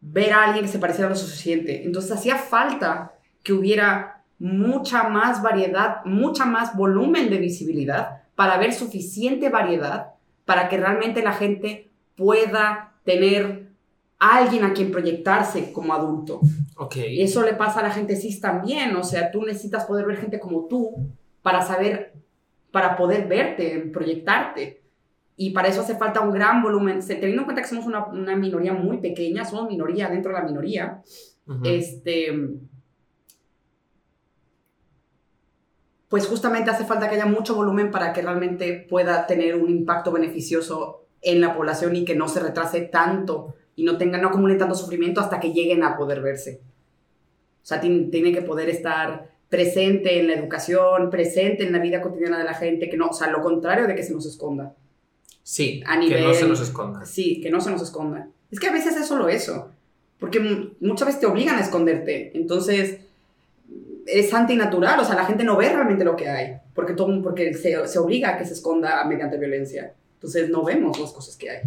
ver a alguien que se pareciera lo suficiente. Entonces hacía falta que hubiera mucha más variedad, mucha más volumen de visibilidad para ver suficiente variedad para que realmente la gente pueda tener alguien a quien proyectarse como adulto. Ok. Y eso le pasa a la gente cis también, o sea, tú necesitas poder ver gente como tú para saber, para poder verte, proyectarte. Y para eso hace falta un gran volumen, teniendo en cuenta que somos una, una minoría muy pequeña, somos minoría dentro de la minoría, este, pues justamente hace falta que haya mucho volumen para que realmente pueda tener un impacto beneficioso en la población y que no se retrase tanto y no tengan, no acumulen tanto sufrimiento hasta que lleguen a poder verse. O sea, tiene, tiene que poder estar presente en la educación, presente en la vida cotidiana de la gente, que no, o sea, lo contrario de que se nos esconda. Sí, a que no nivel- se nos esconda. Sí, que no se nos esconda. Es que a veces es solo eso, porque mu- muchas veces te obligan a esconderte, entonces es antinatural, o sea, la gente no ve realmente lo que hay, porque, todo, porque se, se obliga a que se esconda mediante violencia, entonces no vemos las cosas que hay.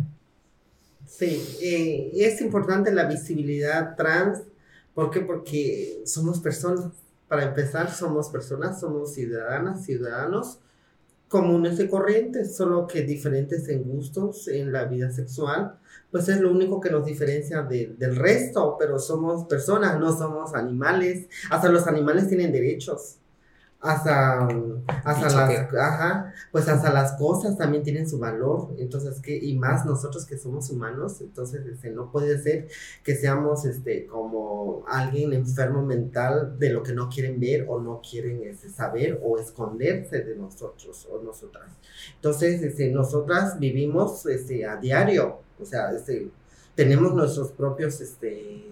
Sí, eh, es importante la visibilidad trans. ¿Por qué? Porque somos personas. Para empezar, somos personas, somos ciudadanas, ciudadanos comunes y corrientes, solo que diferentes en gustos, en la vida sexual. Pues es lo único que nos diferencia de- del resto, pero somos personas, no somos animales. Hasta los animales tienen derechos. Hasta, hasta las, ajá, pues hasta las cosas también tienen su valor, entonces que y más nosotros que somos humanos, entonces este, no puede ser que seamos este como alguien enfermo mental de lo que no quieren ver o no quieren este, saber o esconderse de nosotros o nosotras. Entonces, este, nosotras vivimos este, a diario, o sea, este, tenemos nuestros propios este,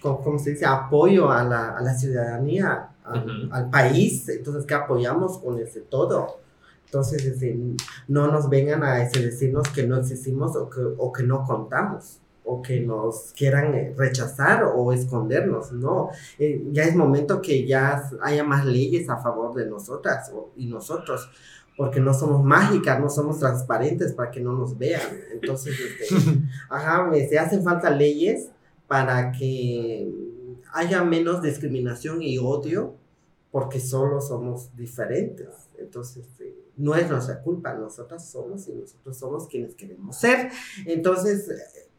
co- ¿cómo se dice? Apoyo a la, a la ciudadanía, a- Ujú. al país, entonces que apoyamos con ese todo. Entonces, este, no nos vengan a ese, decirnos que no existimos o que, o que no contamos o que nos quieran eh, rechazar o escondernos, no. Eh, ya es momento que ya haya más leyes a favor de nosotras o- y nosotros, porque no somos mágicas, no somos transparentes para que no nos vean. Entonces, este, Ajá, me- se hacen falta leyes para que haya menos discriminación y odio porque solo somos diferentes. Entonces, eh, no es nuestra culpa, nosotras somos y nosotros somos quienes queremos ser. Entonces,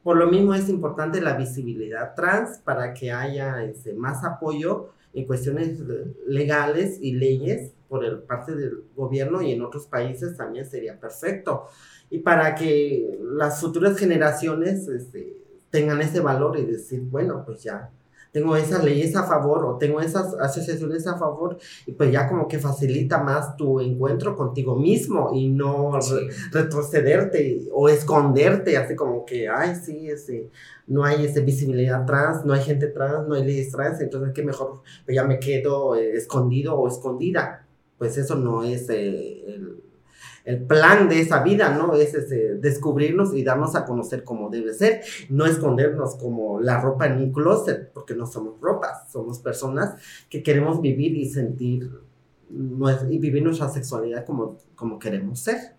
por lo mismo es importante la visibilidad trans para que haya este, más apoyo en cuestiones legales y leyes por el parte del gobierno y en otros países también sería perfecto y para que las futuras generaciones este, tengan ese valor y decir, bueno, pues ya tengo esas leyes a favor o tengo esas asociaciones a favor y pues ya como que facilita más tu encuentro contigo mismo y no re- retrocederte o esconderte, así como que, ay, sí, ese, no hay ese visibilidad trans, no hay gente trans, no hay leyes trans, entonces que mejor pues, ya me quedo eh, escondido o escondida. Pues eso no es eh, el, el plan de esa vida, ¿no? Es ese, descubrirnos y darnos a conocer como debe ser, no escondernos como la ropa en un closet, porque no somos ropas, somos personas que queremos vivir y sentir y vivir nuestra sexualidad como, como queremos ser.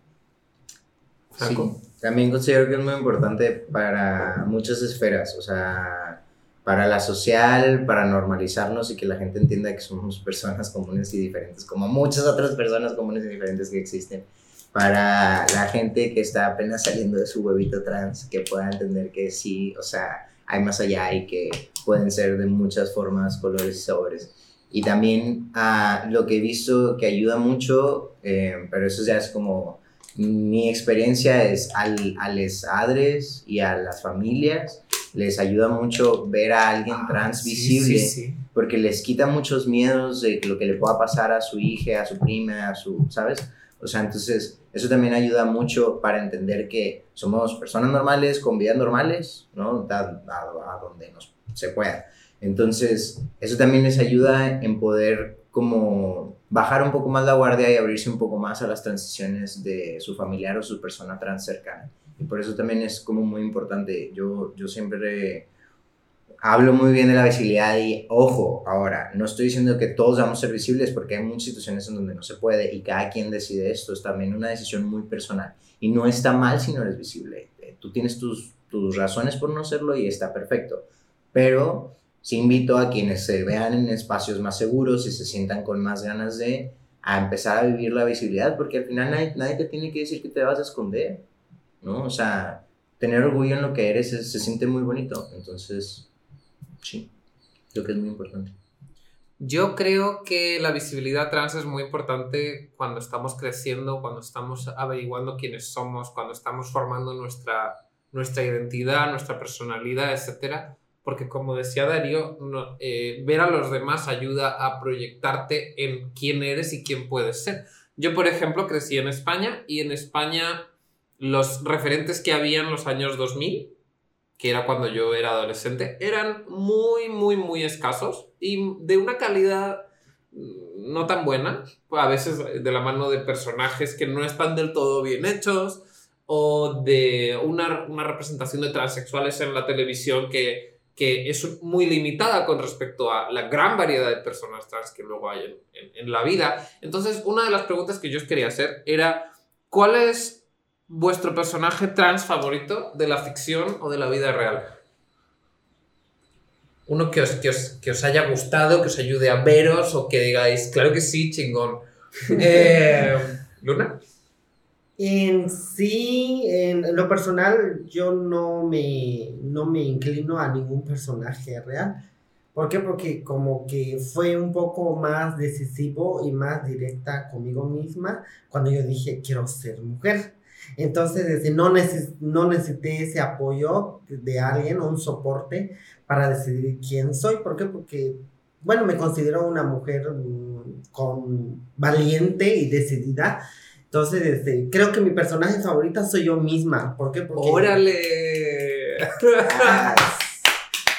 Sí, también considero que es muy importante para muchas esferas, o sea, para la social, para normalizarnos y que la gente entienda que somos personas comunes y diferentes, como muchas otras personas comunes y diferentes que existen. Para la gente que está apenas saliendo de su huevito trans, que pueda entender que sí, o sea, hay más allá y que pueden ser de muchas formas, colores y sabores. Y también a lo que he visto que ayuda mucho, eh, pero eso ya es como mi experiencia es al, a los padres y a las familias les ayuda mucho ver a alguien trans Ah, Sí, visible sí, sí. porque les quita muchos miedos de lo que le pueda pasar a su hija, a su prima, a su, ¿sabes? O sea, entonces eso también ayuda mucho para entender que somos personas normales con vidas normales, ¿no? A, a- a donde nos, se pueda. Entonces, eso también les ayuda en poder como bajar un poco más la guardia y abrirse un poco más a las transiciones de su familiar o su persona trans cercana. Y por eso también es como muy importante. Yo, yo siempre hablo muy bien de la visibilidad y ojo, ahora, no estoy diciendo que todos vamos a ser visibles porque hay muchas situaciones en donde no se puede y cada quien decide esto, es también una decisión muy personal y no está mal si no eres visible. Eh, Tú tienes tus, tus razones por no serlo y está perfecto, pero sí invito a quienes se vean en espacios más seguros y se sientan con más ganas de a empezar a vivir la visibilidad porque al final nadie, nadie te tiene que decir que te vas a esconder, ¿no? O sea, tener orgullo en lo que eres es- se siente muy bonito. Entonces, sí, creo que es muy importante. Yo creo que la visibilidad trans es muy importante cuando estamos creciendo, cuando estamos averiguando quiénes somos, cuando estamos formando nuestra, nuestra identidad, nuestra personalidad, etc. Porque como decía Darío, no- eh, ver a los demás ayuda a proyectarte en quién eres y quién puedes ser. Yo, por ejemplo, crecí en España y en España los referentes que había en los años 2000 que era cuando yo era adolescente, eran muy, muy, muy escasos y de una calidad mm, no tan buena, a veces de la mano de personajes que no están del todo bien hechos o de una, una representación de transexuales en la televisión que, que es muy limitada con respecto a la gran variedad de personas trans que luego hay en, en- en la vida. Entonces, una de las preguntas que yo quería hacer era, ¿cuál es vuestro personaje trans favorito de la ficción o de la vida real? Uno que os, que os, que os haya gustado, que os ayude a veros o que digáis, claro que sí, chingón. Eh, ¿Luna? En sí, en lo personal, yo no me, no me inclino a ningún personaje real. ¿Por qué? Porque como que fue un poco más decisivo y más directa conmigo misma cuando yo dije, quiero ser mujer. Entonces, este, no, neces- no necesité ese apoyo de alguien o un soporte para decidir quién soy. ¿Por qué? Porque, bueno, me considero una mujer mm, con valiente y decidida. Entonces, este, creo que mi personaje favorita soy yo misma. ¿Por qué? Porque, ¡Órale! Ah,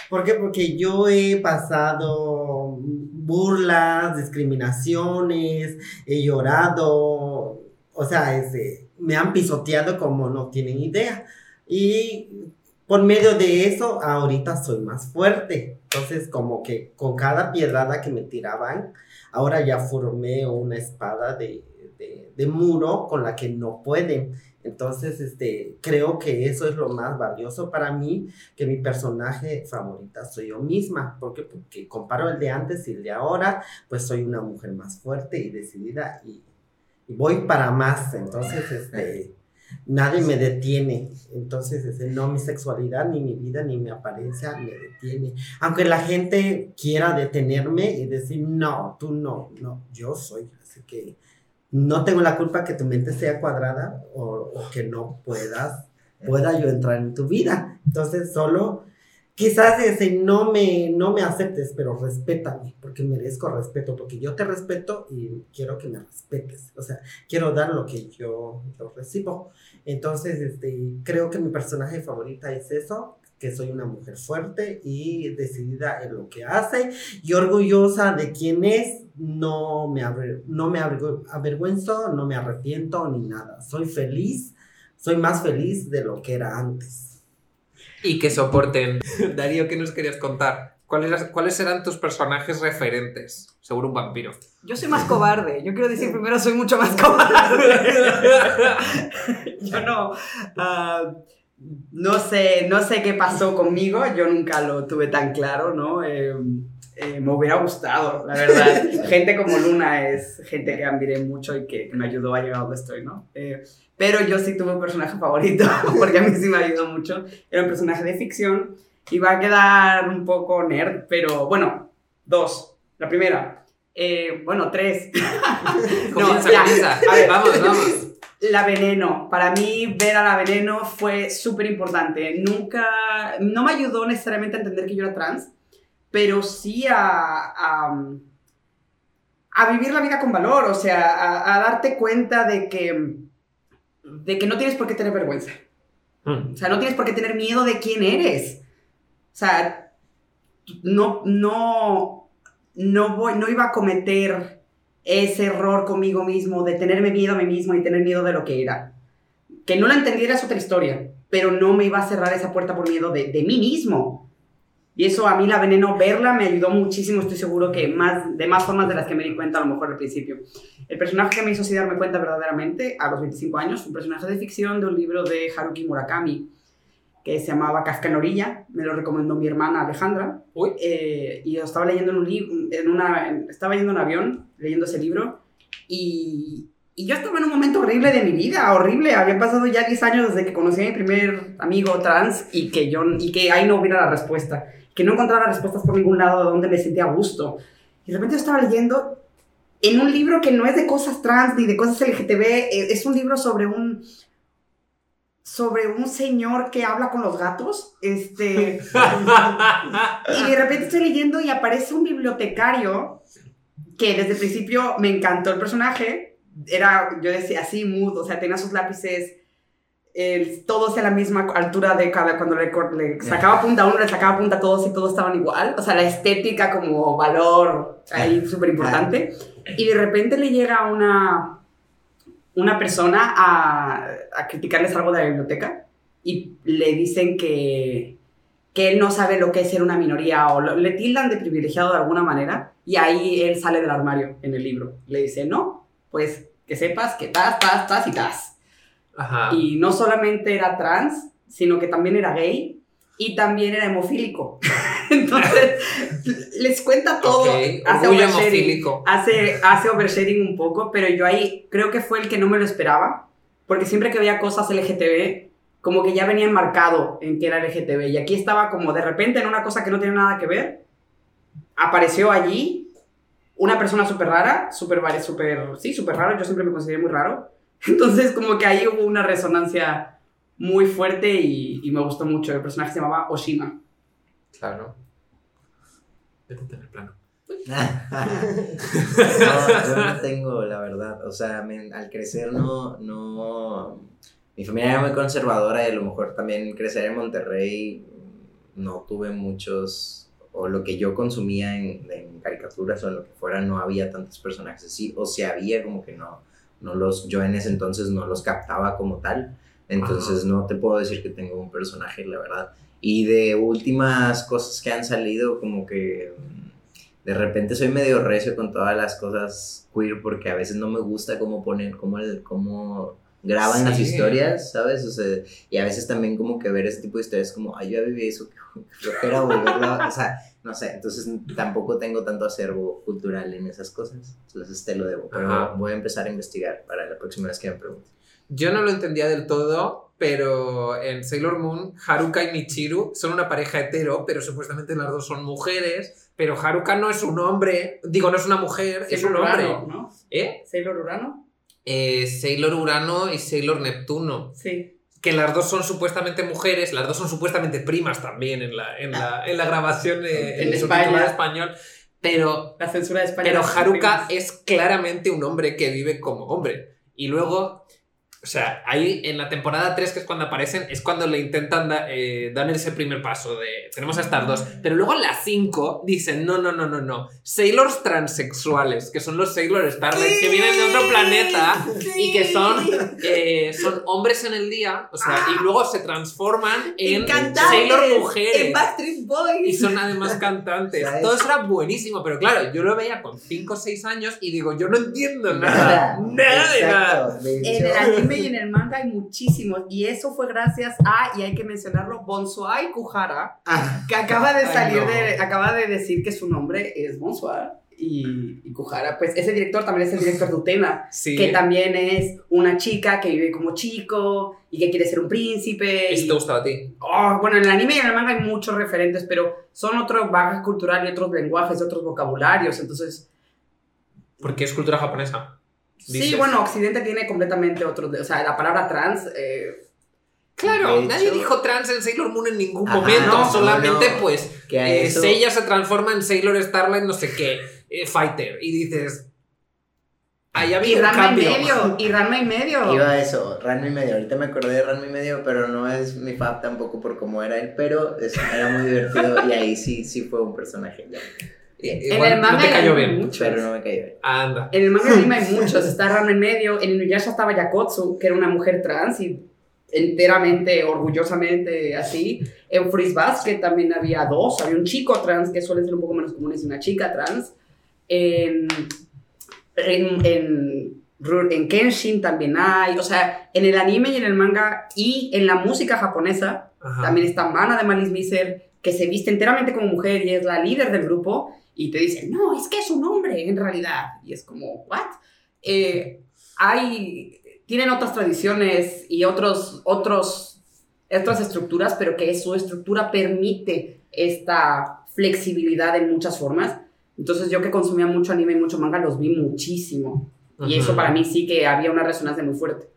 ¿Por qué? Porque yo he pasado burlas, discriminaciones, he llorado, o sea, este, me han pisoteado como no tienen idea. Y por medio de eso, ahorita soy más fuerte. Entonces, como que con cada piedrada que me tiraban, ahora ya formé una espada de, de- de muro con la que no pueden. Entonces, este, creo que eso es lo más valioso para mí, que mi personaje favorita soy yo misma. ¿Por qué? Porque comparo el de antes y el de ahora, pues soy una mujer más fuerte y decidida y voy para más. Entonces, este, nadie me detiene. Entonces, este, no mi sexualidad, ni mi vida, ni mi apariencia me detiene. Aunque la gente quiera detenerme y decir, no, tú no, no, yo soy. Así que no tengo la culpa que tu mente sea cuadrada o, o que no puedas, pueda yo entrar en tu vida. Entonces, solo quizás ese no me, no me aceptes, pero respétame, porque merezco respeto, porque yo te respeto y quiero que me respetes. O sea, quiero dar lo que yo, recibo. Entonces, este, creo que mi personaje favorita es eso, que soy una mujer fuerte y decidida en lo que hace y orgullosa de quién es, no me, aver- no me avergü- avergüenzo, no me arrepiento ni nada. Soy feliz, soy más feliz de lo que era antes. Y que soporten. Darío, ¿qué nos querías contar? ¿Cuáles, ¿Cuáles eran tus personajes referentes? Seguro un vampiro. Yo soy más cobarde. Yo quiero decir primero, soy mucho más cobarde. Yo no. ah, no sé, no sé qué pasó conmigo. Yo nunca lo tuve tan claro, ¿no? Eh, eh, me hubiera gustado, la verdad. gente como Luna es gente que admiré mucho y que, que me ayudó a llegar a donde estoy, ¿no? Eh, pero yo sí tuve un personaje favorito, porque a mí sí me ayudó mucho. Era un personaje de ficción. Y va a quedar un poco nerd, pero bueno, dos. La primera. Eh, bueno, tres. Comienza, comienza. A ver. Vamos, vamos. La Veneno. Para mí, ver a La Veneno fue súper importante. Nunca. No me ayudó necesariamente a entender que yo era trans, pero sí a. a, a vivir la vida con valor. O sea, a, a darte cuenta de que. de que no tienes por qué tener vergüenza. Mm. O sea, no tienes por qué tener miedo de quién eres. O sea, no, no, no, voy, no iba a cometer ese error conmigo mismo de tenerme miedo a mí mismo y tener miedo de lo que era. Que no la entendiera es otra historia, pero no me iba a cerrar esa puerta por miedo de, de mí mismo. Y eso a mí la veneno, verla me ayudó muchísimo, estoy seguro que más, de más formas de las que me di cuenta a lo mejor al principio. El personaje que me hizo así darme cuenta verdaderamente a los 25 años, un personaje de ficción de un libro de Haruki Murakami, que se llamaba Kafka en Orilla, me lo recomendó mi hermana Alejandra, Uy. eh, y yo estaba leyendo en un libro, en una, en- estaba yendo en avión, leyendo ese libro, y, Y yo estaba en un momento horrible de mi vida, horrible. Había pasado ya 10 años desde que conocí a mi primer amigo trans y que, yo, y que ahí no hubiera la respuesta. Que no encontraba respuestas por ningún lado donde me sentía a gusto. Y de repente yo estaba leyendo en un libro que no es de cosas trans ni de cosas LGTB, eh, es un libro sobre un sobre un señor que habla con los gatos, este, y de repente estoy leyendo y aparece un bibliotecario que desde el principio me encantó el personaje, era, yo decía así, mood, o sea, tenía sus lápices el, todos a la misma altura de cada, cuando le, le sacaba punta a uno, le sacaba punta a todos y todos estaban igual, o sea, la estética como valor ahí súper importante, y de repente le llega una, una persona a, a criticarles algo de la biblioteca y le dicen que, que él no sabe lo que es ser una minoría o lo- le tildan de privilegiado de alguna manera y ahí él sale del armario en el libro. Le dice, no, pues que sepas que tas, tas, tas y tas. Ajá. Y no solamente era trans, sino que también era gay y también era hemofílico. Entonces, les cuenta todo. Hace oversharing. Hace, hace oversharing un poco, pero yo ahí creo que fue el que no me lo esperaba, porque siempre que veía cosas LGTB, como que ya venía enmarcado en que era LGTB, y aquí estaba como de repente en una cosa que no tiene nada que ver, apareció allí una persona súper rara, súper, súper, sí, súper raro, yo siempre me consideré muy raro, entonces como que ahí hubo una resonancia muy fuerte y, y me gustó mucho, el personaje se llamaba Oshima. Claro. Métete en el plano. no, yo no tengo, la verdad. O sea, me- al crecer no, no. Mi familia era muy conservadora y a lo mejor también crecer en Monterrey no tuve muchos. O lo que yo consumía en, en caricaturas o en lo que fuera, no había tantos personajes así. O si había, como que no. No los, yo en ese entonces no los captaba como tal. Entonces no te puedo decir que tengo un personaje, la verdad. Y de últimas cosas que han salido, como que mm, de repente soy medio recio con todas las cosas queer porque a veces no me gusta cómo ponen, cómo, el, cómo graban las Sí. historias, ¿sabes? O sea, y a veces también como que ver ese tipo de historias como, ay, yo ya viví eso, qué volverla, o sea, no sé, entonces tampoco tengo tanto acervo cultural en esas cosas, entonces te lo debo, pero Ajá. voy a empezar a investigar para la próxima vez que me pregunten. Yo no lo entendía del todo, pero en Sailor Moon, Haruka y Michiru son una pareja hetero, pero supuestamente las dos son mujeres. Pero Haruka no es un hombre, digo, no es una mujer, es un Sailor hombre. Urano, ¿no? ¿Eh? Sailor Urano. Eh, Sailor Urano y Sailor Neptuno. Sí. Que las dos son supuestamente mujeres, las dos son supuestamente primas también en la, en la, en la grabación eh, En España. español. Pero La censura de España. Pero Haruka es claramente un hombre que vive como hombre. Y luego, o sea, ahí en la temporada 3, que es cuando aparecen, es cuando le intentan da- eh, dar ese primer paso de tenemos a estas dos. Pero luego en la 5 dicen, no, no, no, no, no. Sailors transexuales, que son los Sailor Starlights, que vienen de otro planeta y que son, eh, son hombres en el día, o sea, y luego se transforman en Sailor mujeres. En Backstreet Boys. Y son además cantantes. ¿Sabes? Todo eso era buenísimo, pero claro, yo lo veía con 5 o 6 años y digo, yo no entiendo nada. Nada de nada. En el anime y en el manga hay muchísimos. Y eso fue gracias a, y hay que mencionarlo, Bonsoir Kuhara, Ah, que acaba de salir no. de. Acaba de decir que su nombre es Bonsoir. Y, y Kuhara, pues ese director también es el director de Utena, Sí. que también es una chica que vive como chico y que quiere ser un príncipe. y- ¿Esto te gustaba a ti? Oh, bueno, en el anime y en el manga hay muchos referentes, pero son otro bagaje cultural y otros lenguajes, otros vocabularios. Entonces, Porque es cultura japonesa. Sí, Dices. bueno, Occidente tiene completamente otro. O sea, la palabra trans. eh, Claro, nadie dijo trans en Sailor Moon en ningún Ajá, momento. no, solamente, no. pues, eh, Seiya se transforma en Sailor Starlight, no sé qué, eh, Fighter. Y dices. Ahí había y un Ranma y cambio. medio. Y Ranma y medio. Iba a eso, Ranma y medio. Ahorita me acordé de Ranma y medio, pero no es mi fab tampoco por cómo era él, pero es- era muy divertido y ahí sí, sí fue un personaje. ya. Y En el manga no te cayó bien. muchos. Pero no me cayó bien. Anda. En el manga anime hay muchos. Está en medio. En Inuyasha estaba Yakotsu, que era una mujer trans y enteramente, orgullosamente así. En Freeze Basket también había dos. Había un chico trans, que suele ser un poco menos común, es una chica trans. En, en, en, Ru- en Kenshin también hay. O sea, en el anime y en el manga y en la música japonesa Ajá. también está Mana de Malice Miser, que se viste enteramente como mujer y es la líder del grupo, y te dice, no, es que es un hombre en realidad. Y es como, ¿what? Eh, hay, tienen otras tradiciones y otros, otros, otras estructuras, pero que su estructura permite esta flexibilidad en muchas formas. Entonces yo que consumía mucho anime y mucho manga, los vi muchísimo. Y eso para mí sí que había una resonancia muy fuerte.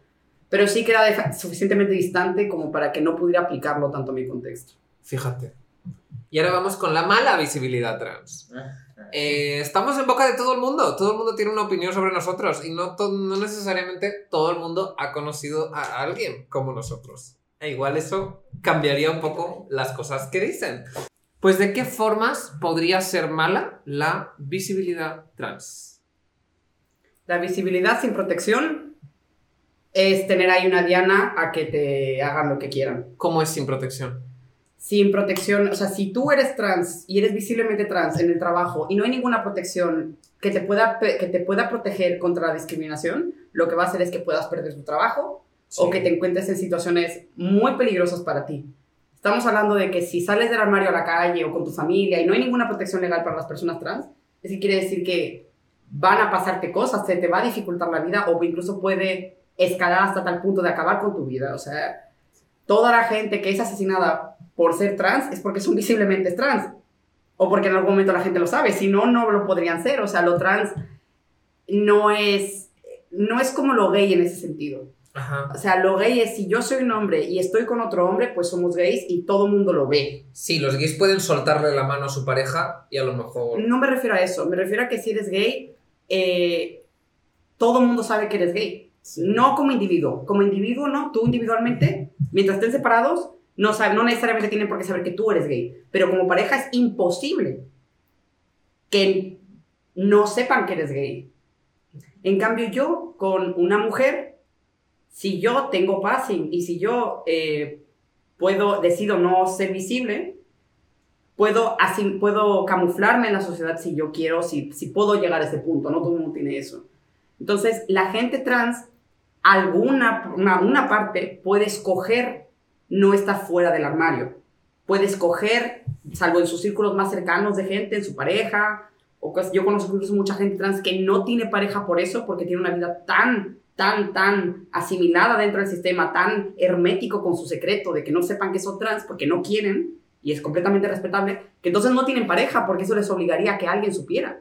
Pero sí que era suficientemente distante como para que no pudiera aplicarlo tanto a mi contexto. Fíjate. Y ahora vamos con la mala visibilidad trans. Ah, Eh, estamos en boca de todo el mundo. Todo el mundo tiene una opinión sobre nosotros y no necesariamente todo el mundo ha conocido a alguien como nosotros. E igual eso cambiaría un poco las cosas que dicen. Pues de qué formas podría ser mala la visibilidad trans. La visibilidad sin protección es tener ahí una diana a que te hagan lo que quieran. ¿Cómo es sin protección? Sin protección, o sea, si tú eres trans y eres visiblemente trans en el trabajo y no hay ninguna protección que te pueda, que te pueda proteger contra la discriminación, lo que va a hacer es que puedas perder tu trabajo o que te encuentres en situaciones muy peligrosas para ti. Estamos hablando de que si sales del armario a la calle o con tu familia y no hay ninguna protección legal para las personas trans, eso quiere decir que van a pasarte cosas, se te va a dificultar la vida o incluso puede escalar hasta tal punto de acabar con tu vida. O sea, toda la gente que es asesinada por ser trans es porque son visiblemente trans o porque en algún momento la gente lo sabe, si no, no lo podrían ser. O sea, lo trans no es, no es como lo gay en ese sentido. Ajá. O sea, lo gay es si yo soy un hombre y estoy con otro hombre, pues somos gays y todo el mundo lo ve. Sí, los gays pueden soltarle la mano a su pareja y a lo mejor... No me refiero a eso, me refiero a que si eres gay, eh, todo el mundo sabe que eres gay. No como individuo. Como individuo, no. Tú individualmente, mientras estén separados, no, sabe, no necesariamente tienen por qué saber que tú eres gay. Pero como pareja es imposible que no sepan que eres gay. En cambio, yo con una mujer, si yo tengo passing y si yo eh, puedo, decido no ser visible, puedo, así, puedo camuflarme en la sociedad si yo quiero, si, si puedo llegar a ese punto, no todo el mundo tiene eso. Entonces, la gente trans, alguna una, parte puede escoger no estar fuera del armario. Puede escoger, salvo en sus círculos más cercanos de gente, en su pareja, o cosas. Yo conozco incluso mucha gente trans que no tiene pareja por eso, porque tiene una vida tan, tan, tan asimilada dentro del sistema, tan hermético con su secreto de que no sepan que son trans porque no quieren, y es completamente respetable, que entonces no tienen pareja porque eso les obligaría a que alguien supiera.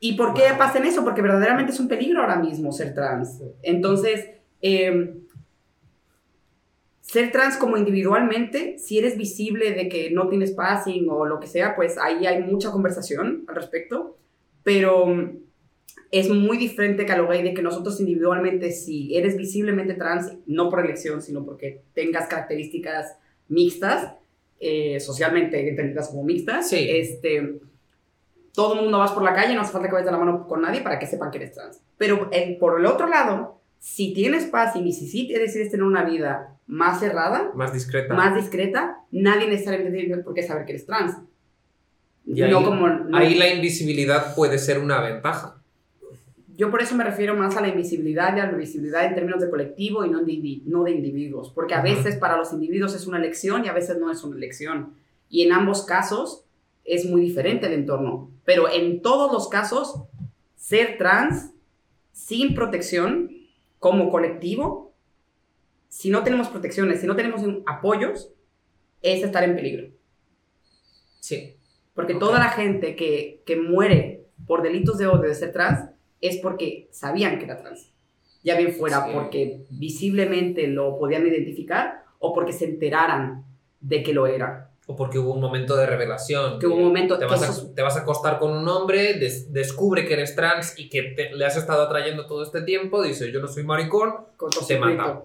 ¿Y por qué pasa en eso? Porque verdaderamente es un peligro ahora mismo ser trans. Entonces, eh, ser trans como individualmente, si eres visible de que no tienes passing o lo que sea, pues ahí hay mucha conversación al respecto, pero mm, es muy diferente que a lo gay de que nosotros individualmente, si eres visiblemente trans, no por elección, sino porque tengas características mixtas, eh, socialmente entendidas como mixtas, Sí. este, todo el mundo vas por la calle, no hace falta que vayas de la mano con nadie para que sepan que eres trans. Pero el- por el otro lado, si tienes passing y si te decides tener una vida más cerrada, Más discreta. más discreta, nadie necesariamente tiene por qué saber que eres trans. Y ahí, no como, no- ahí la invisibilidad puede ser una ventaja. Yo por eso me refiero más a la invisibilidad y a la visibilidad en términos de colectivo y no de, no de individuos, porque a Ujú. veces para los individuos es una elección y a veces no es una elección. Y en ambos casos es muy diferente el entorno. Pero en todos los casos, ser trans sin protección como colectivo, si no tenemos protecciones, si no tenemos apoyos, es estar en peligro. Sí. Porque toda la gente que, que muere por delitos de odio de ser trans es porque sabían que era trans. Ya bien fuera Sí. porque visiblemente lo podían identificar o porque se enteraran de que lo era. O porque hubo un momento de revelación. Que hubo un momento Te vas, a, te vas a acostar con un hombre, des- descubre que eres trans y que te- le has estado atrayendo todo este tiempo, dice yo no soy maricón. Te mata.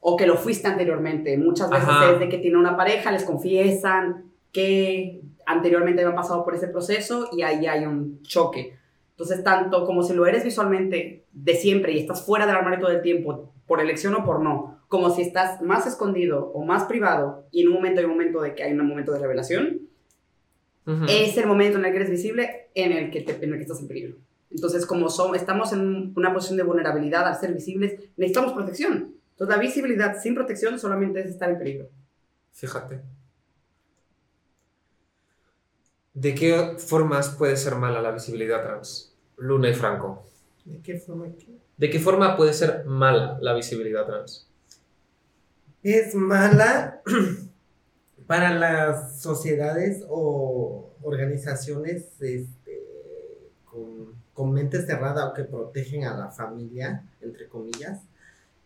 O que lo fuiste anteriormente. Muchas veces Ajá. es de que tiene una pareja, les confiesan que anteriormente habían pasado por ese proceso y ahí hay un choque. Entonces, tanto como si lo eres visualmente de siempre y estás fuera del armario todo el tiempo, por elección o por no, como si estás más escondido o más privado y en un momento hay un momento de que hay un momento de revelación, Ujú. es el momento en el que eres visible en el que, te- en el que estás en peligro. Entonces, como son, estamos en una posición de vulnerabilidad al ser visibles, necesitamos protección. Entonces, la visibilidad sin protección solamente es estar en peligro. Fíjate. ¿De qué formas puede ser mala la visibilidad trans? Luna y Franco. ¿De qué forma qué? ¿De qué forma puede ser mala la visibilidad trans? Es mala para las sociedades o organizaciones este, con, con mente cerrada o que protegen a la familia, entre comillas,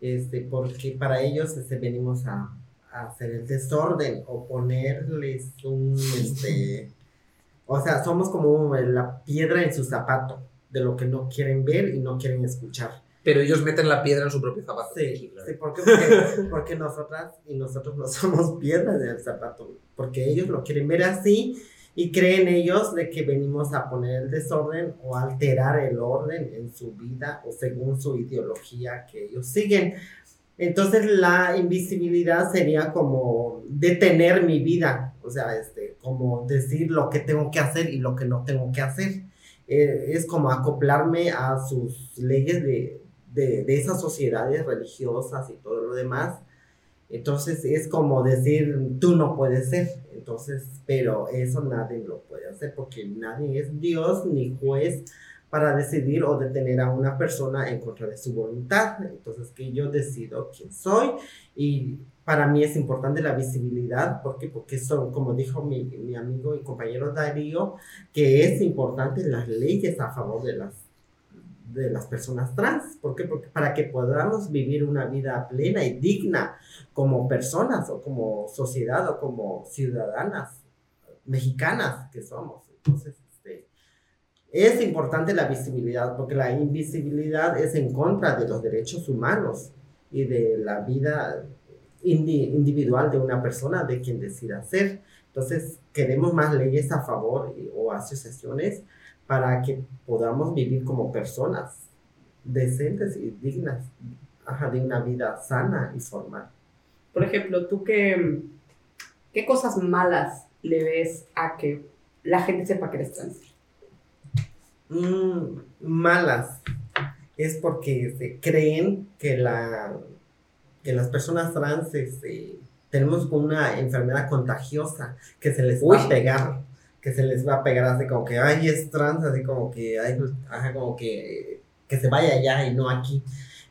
este, porque para ellos este, venimos a, a hacer el desorden o ponerles un, este, o sea, somos como la piedra en su zapato de lo que no quieren ver y no quieren escuchar. Pero ellos meten la piedra en su propio zapato. Sí, sí ¿por qué? Porque, porque nosotras y nosotros no somos piedras en el zapato, porque ellos lo quieren ver así y creen ellos de que venimos a poner el desorden o alterar el orden en su vida o según su ideología que ellos siguen. Entonces la invisibilidad sería como detener mi vida, o sea, este, como decir lo que tengo que hacer y lo que no tengo que hacer. Eh, es como acoplarme a sus leyes de, de, de, esas sociedades religiosas y todo lo demás. Entonces es como decir, tú no puedes ser. Entonces, pero eso nadie lo puede hacer porque nadie es Dios ni juez para decidir o detener a una persona en contra de su voluntad. Entonces, que yo decido quién soy y para mí es importante la visibilidad, ¿por qué? Porque son, como dijo mi, mi amigo y compañero Darío, que es importante las leyes a favor de las de las personas trans. ¿Por qué? Porque para que podamos vivir una vida plena y digna como personas o como sociedad o como ciudadanas mexicanas que somos. Entonces, este, es importante la visibilidad porque la invisibilidad es en contra de los derechos humanos y de la vida individual de una persona, de quien decida ser. Entonces, queremos más leyes a favor o asociaciones para que podamos vivir como personas decentes y dignas ajá, de una vida sana y formal. Por ejemplo, tú qué, qué cosas malas le ves a que la gente sepa que eres trans? Mm, malas. Es porque se creen que, la, que las personas trans este, tenemos una enfermedad contagiosa que se les va a pegar que se les va a pegar así como que, ay, es trans, así como que, ay, ajá, como que, que se vaya allá y no aquí.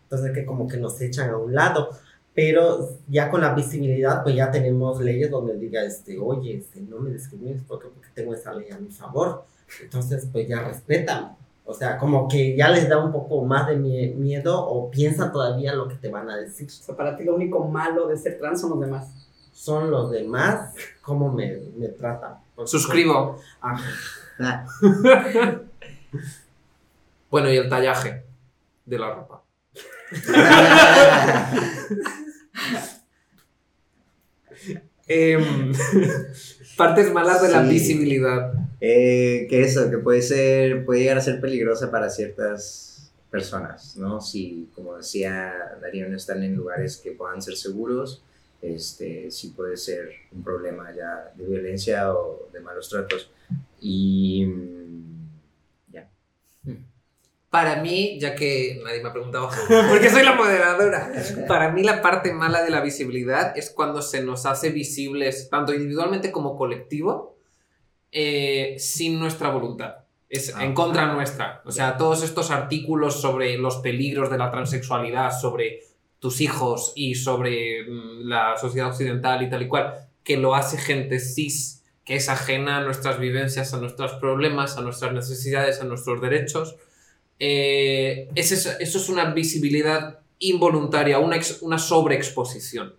Entonces que como que nos echan a un lado. Pero ya con la visibilidad, pues ya tenemos leyes donde diga, este, oye, este, no me discrimines porque, porque tengo esa ley a mi favor. Entonces, pues ya respetan. O sea, como que ya les da un poco más de miedo o piensa todavía lo que te van a decir. O sea, para ti lo único malo de ser trans son los demás. Son los demás, cómo me, me tratan. Suscribo. Ah. bueno, y el tallaje de la ropa. Em, partes malas de la visibilidad. Eh, que eso, que puede ser, puede llegar a ser peligrosa para ciertas personas, ¿no? Si, como decía Darío, no están en lugares que puedan ser seguros, este, sí puede ser un problema ya de violencia o de malos tratos. Y mm, ya. Para mí, ya que nadie me ha preguntado, porque soy la moderadora, para mí la parte mala de la visibilidad es cuando se nos hace visibles, tanto individualmente como colectivo, eh, sin nuestra voluntad. Es Ah. en contra nuestra. O sea, todos estos artículos sobre los peligros de la transexualidad, sobre tus hijos y sobre mm, la sociedad occidental y tal y cual, que lo hace gente cis, que es ajena a nuestras vivencias, a nuestros problemas, a nuestras necesidades, a nuestros derechos. Eh, es eso, es una visibilidad involuntaria, una, una sobreexposición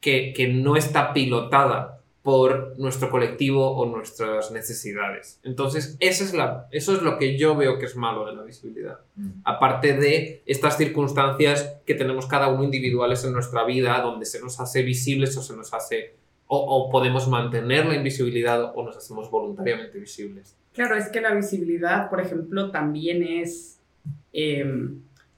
que, que no está pilotada por nuestro colectivo o nuestras necesidades. Entonces, esa es la, eso es lo que yo veo que es malo de la visibilidad. Aparte de estas circunstancias que tenemos cada uno individuales en nuestra vida, donde se nos hace visibles o se nos hace... O, o podemos mantener la invisibilidad o nos hacemos voluntariamente visibles. Claro, es que la visibilidad, por ejemplo, también es eh,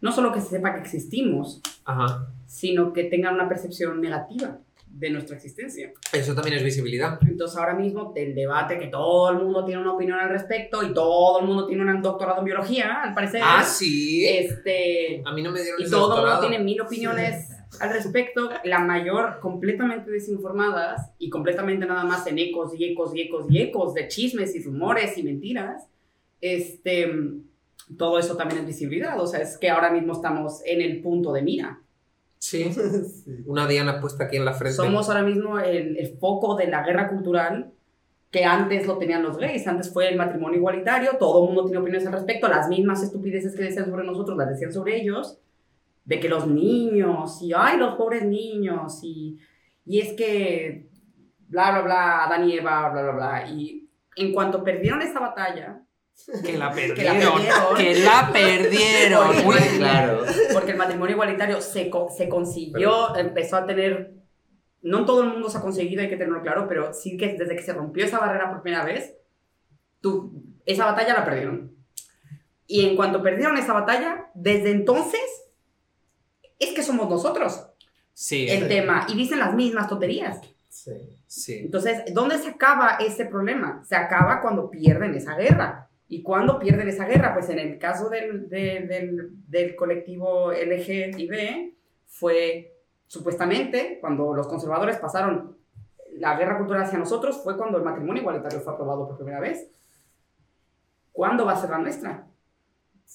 no solo que se sepa que existimos, Ajá. sino que tengan una percepción negativa de nuestra existencia. Eso también es visibilidad. Entonces ahora mismo el debate que todo el mundo tiene una opinión al respecto y todo el mundo tiene un doctorado en biología, al parecer. Ah, sí. Este, A mí no me dieron y ese todo el mundo doctorado. tiene mil opiniones al respecto, la mayor completamente desinformadas y completamente nada más en ecos y ecos y ecos y ecos de chismes y rumores y mentiras. Este, todo eso también es visibilidad. O sea, es que ahora mismo estamos en el punto de mira. Sí, Sí. una diana puesta aquí en la frente. Somos ahora mismo el, el foco de la guerra cultural que antes lo tenían los gays. Antes fue el matrimonio igualitario, todo el mundo tiene opiniones al respecto, las mismas estupideces que decían sobre nosotros las decían sobre ellos, de que los niños, y ay, los pobres niños, y, y es que bla, bla, bla, Adán y Eva, bla, bla, bla. Y en cuanto perdieron esa batalla, Que la perdieron. Que la perdieron. Muy claro. porque el matrimonio igualitario se, co- se consiguió, empezó a tener, no todo el mundo se ha conseguido, hay que tenerlo claro, pero sí que desde que se rompió esa barrera por primera vez, tú, esa batalla la perdieron. Y en cuanto perdieron esa batalla, desde entonces, es que somos nosotros Sí, el tema, y dicen las mismas tonterías. Sí. sí. Entonces, ¿dónde se acaba ese problema? Se acaba cuando pierden esa guerra. ¿Y cuándo pierden esa guerra? Pues en el caso del, de- del, del colectivo LGTB fue supuestamente cuando los conservadores pasaron la guerra cultural hacia nosotros, fue cuando el matrimonio igualitario fue aprobado por primera vez. ¿Cuándo va a ser la nuestra?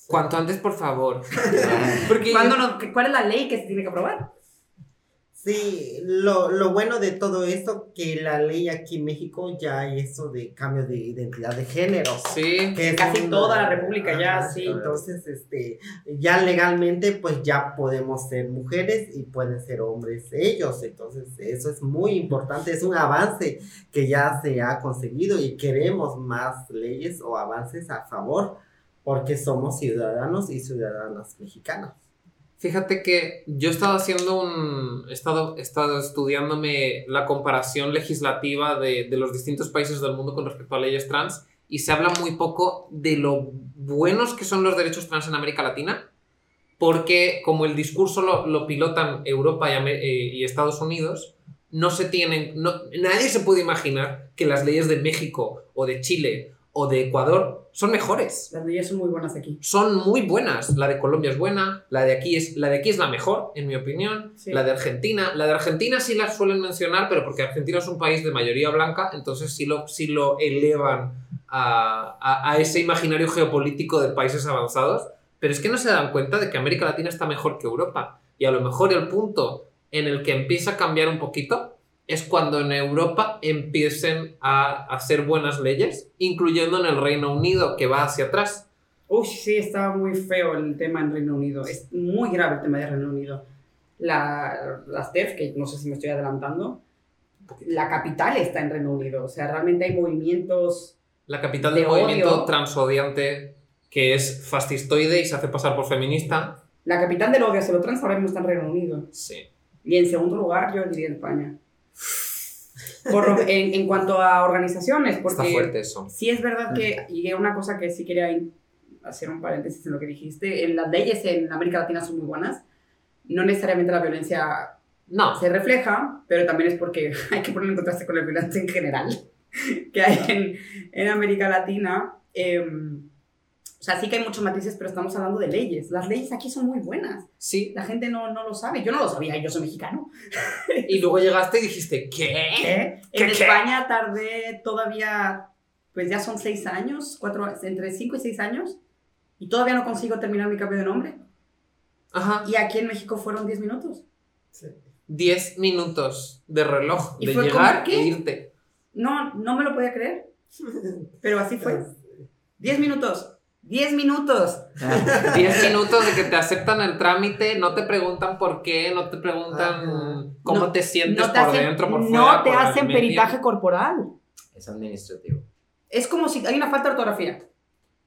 Cuanto antes, por favor. Porque ¿Cuándo no- ¿Cuál es la ley que se tiene que aprobar? Sí, lo, lo bueno de todo esto, que la ley aquí en México ya hay eso de cambio de identidad de género. Sí, que Casi toda la república ya, sí. Entonces, este, ya legalmente, pues ya podemos ser mujeres y pueden ser hombres ellos. Entonces, eso es muy importante, es un avance que ya se ha conseguido y queremos más leyes o avances a favor porque somos ciudadanos y ciudadanas mexicanas. Fíjate que yo he estado haciendo un. He estado, he estado estudiándome la comparación legislativa de, de los distintos países del mundo con respecto a leyes trans y se habla muy poco de lo buenos que son los derechos trans en América Latina, porque como el discurso lo, lo pilotan Europa y, eh, y Estados Unidos, no se tienen. no- nadie se puede imaginar que las leyes de México o de Chile o de Ecuador son mejores Las leyes son muy buenas aquí. son muy buenas. La de Colombia es buena, la de aquí es la, de aquí es la mejor, en mi opinión. Sí. La de Argentina, la de Argentina sí la suelen mencionar, pero porque Argentina es un país de mayoría blanca, entonces sí lo, sí lo elevan a, a- a ese imaginario geopolítico de países avanzados. Pero es que no se dan cuenta de que América Latina está mejor que Europa. Y a lo mejor el punto en el que empieza a cambiar un poquito es cuando en Europa empiecen a hacer buenas leyes, incluyendo en el Reino Unido, que va hacia atrás. Uy, sí, estaba muy feo el tema en Reino Unido. Es muy grave el tema de Reino Unido. La, las TERF, que no sé si me estoy adelantando, la capital está en Reino Unido. O sea, realmente hay movimientos. La capital De del movimiento odio. transodiante, que es fascistoide y se hace pasar por feminista. La capital del odio hacia lo trans ahora mismo está en Reino Unido. Sí. Y en segundo lugar, yo diría España. Por en, en cuanto a organizaciones, porque Está fuerte eso. sí es verdad que, y una cosa que sí quería in- hacer un paréntesis en lo que dijiste, en las leyes en América Latina son muy buenas. No necesariamente la violencia No, se refleja, pero también es porque hay que poner en contraste con la violencia en general que hay en, en América Latina. Em, o sea, sí que hay muchos matices, pero estamos hablando de leyes. Las leyes aquí son muy buenas. sí. La gente no, no lo sabe. Yo no lo sabía, yo soy mexicano. Y luego llegaste y dijiste, ¿qué? ¿Qué? ¿Qué, En qué? España tardé todavía, pues ya son seis años, cuatro, entre cinco y seis años, y todavía no consigo terminar mi cambio de nombre. Ajá. Y aquí en México fueron 10 minutos. Sí. 10 minutos de reloj, ¿Y de llegar e irte. No, no me lo podía creer, pero así fue. 10 minutos. 10 minutos. 10 minutos de que te aceptan el trámite, no te preguntan por qué, no te preguntan Ajá. cómo No- te sientes No te por hacen, dentro, por fuera. no te hacen peritaje corporal. Es administrativo. Es como si hay una falta de ortografía.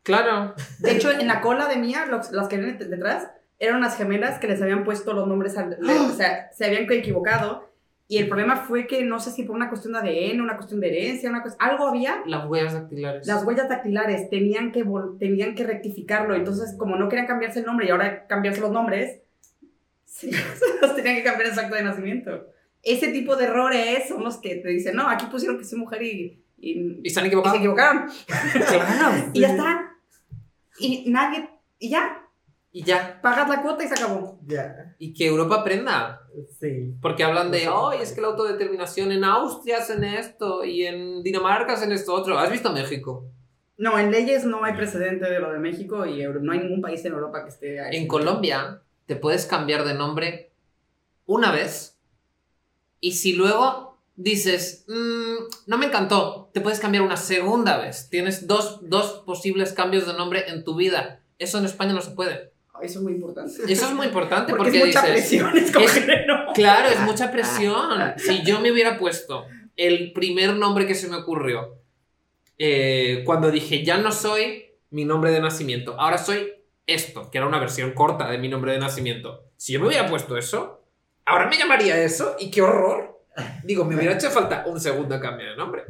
Claro. De hecho, en la cola de Mía, los- las que vienen detrás, eran unas gemelas que les habían puesto los nombres, al, o sea, se habían equivocado. Y el problema fue que no sé si por una cuestión de ADN, una cuestión de herencia, una cuestión, algo había. Las huellas dactilares. Las huellas dactilares tenían que, tenían que rectificarlo. Entonces, como no querían cambiarse el nombre y ahora cambiarse los nombres, sí, se los tenían que cambiar el acto de nacimiento. Ese tipo de errores son los que te dicen, no, aquí pusieron que soy mujer y, y, ¿Y se han y se equivocaron. Y ya está. Y nadie, y ya, Y ya. pagas la cuota y se acabó. Ya, Y que Europa aprenda. sí. Porque hablan de, Sí. ay, es que la autodeterminación en Austria hacen esto y en Dinamarca hacen esto otro. ¿Has visto México? No, en leyes no hay precedente de lo de México y no hay ningún país en Europa que esté ahí. En Colombia te puedes cambiar de nombre una vez y si luego dices, "Mm, no me encantó, te puedes cambiar una segunda vez. Tienes dos, dos posibles cambios de nombre en tu vida. Eso en España no se puede. Eso es muy importante. Eso es muy importante porque, porque, es mucha dices, presión escoger, ¿no? Claro, es mucha presión. Si yo me hubiera puesto el primer nombre que se me ocurrió eh, cuando dije, ya no soy mi nombre de nacimiento, ahora soy esto, que era una versión corta de mi nombre de nacimiento. Si yo me hubiera puesto eso, ahora me llamaría eso y qué horror. Digo, me hubiera hecho falta un segundo cambio de nombre.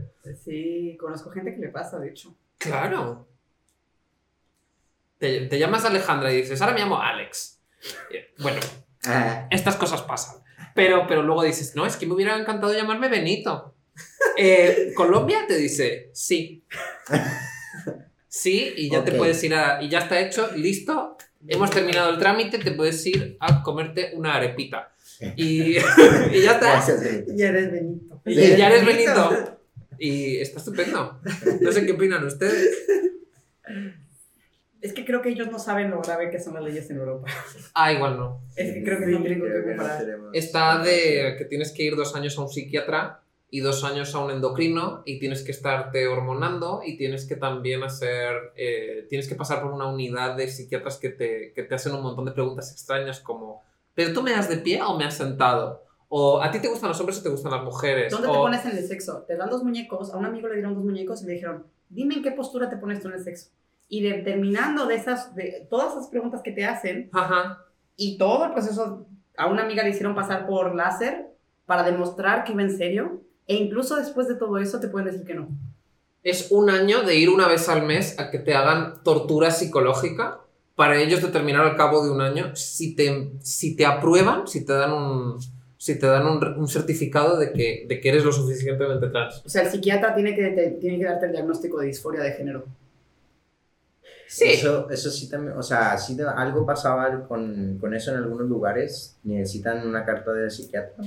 Sí, conozco gente que le pasa, de hecho. Claro. Te, te llamas Alejandra y dices, ahora me llamo Alex. Eh, Bueno, Ah, estas cosas pasan. Pero, pero luego dices, no, es que me hubiera encantado llamarme Benito. Eh, Colombia te dice, sí. Sí, y ya te puedes ir a. Y ya está hecho, listo. Hemos terminado el trámite, te puedes ir a comerte una arepita. Y, y ya está. gracias, Benito. Ya eres Benito. Y ya eres Benito. Y está estupendo. No sé qué opinan ustedes. Es que creo que ellos no saben lo grave que son las leyes en Europa. Ah, igual no. Es que creo que no qué que comparar. Está de que tienes que ir dos años a un psiquiatra y dos años a un endocrino y tienes que estarte hormonando y tienes que también hacer, eh, tienes que pasar por una unidad de psiquiatras que te, que te hacen un montón de preguntas extrañas como, ¿pero tú me das de pie o me has sentado? O ¿a ti te gustan los hombres o te gustan las mujeres? ¿Dónde te O- pones en el sexo? Te dan dos muñecos, a un amigo le dieron dos muñecos y le dijeron, dime en qué postura te pones tú en el sexo. Y determinando de esas, de todas esas preguntas que te hacen, Ajá. y todo el proceso, a una amiga le hicieron pasar por láser para demostrar que iba en serio, e incluso después de todo eso te pueden decir que no. Es un año de ir una vez al mes a que te hagan tortura psicológica para ellos determinar al cabo de un año si te, si te aprueban, si te dan un, si te dan un, un certificado de que, de que eres lo suficientemente trans. O sea, el psiquiatra tiene que, te- tiene que darte el diagnóstico de disforia de género. Sí. Eso, eso sí también, o sea, sí de- algo pasaba con, con eso en algunos lugares, necesitan una carta del psiquiatra,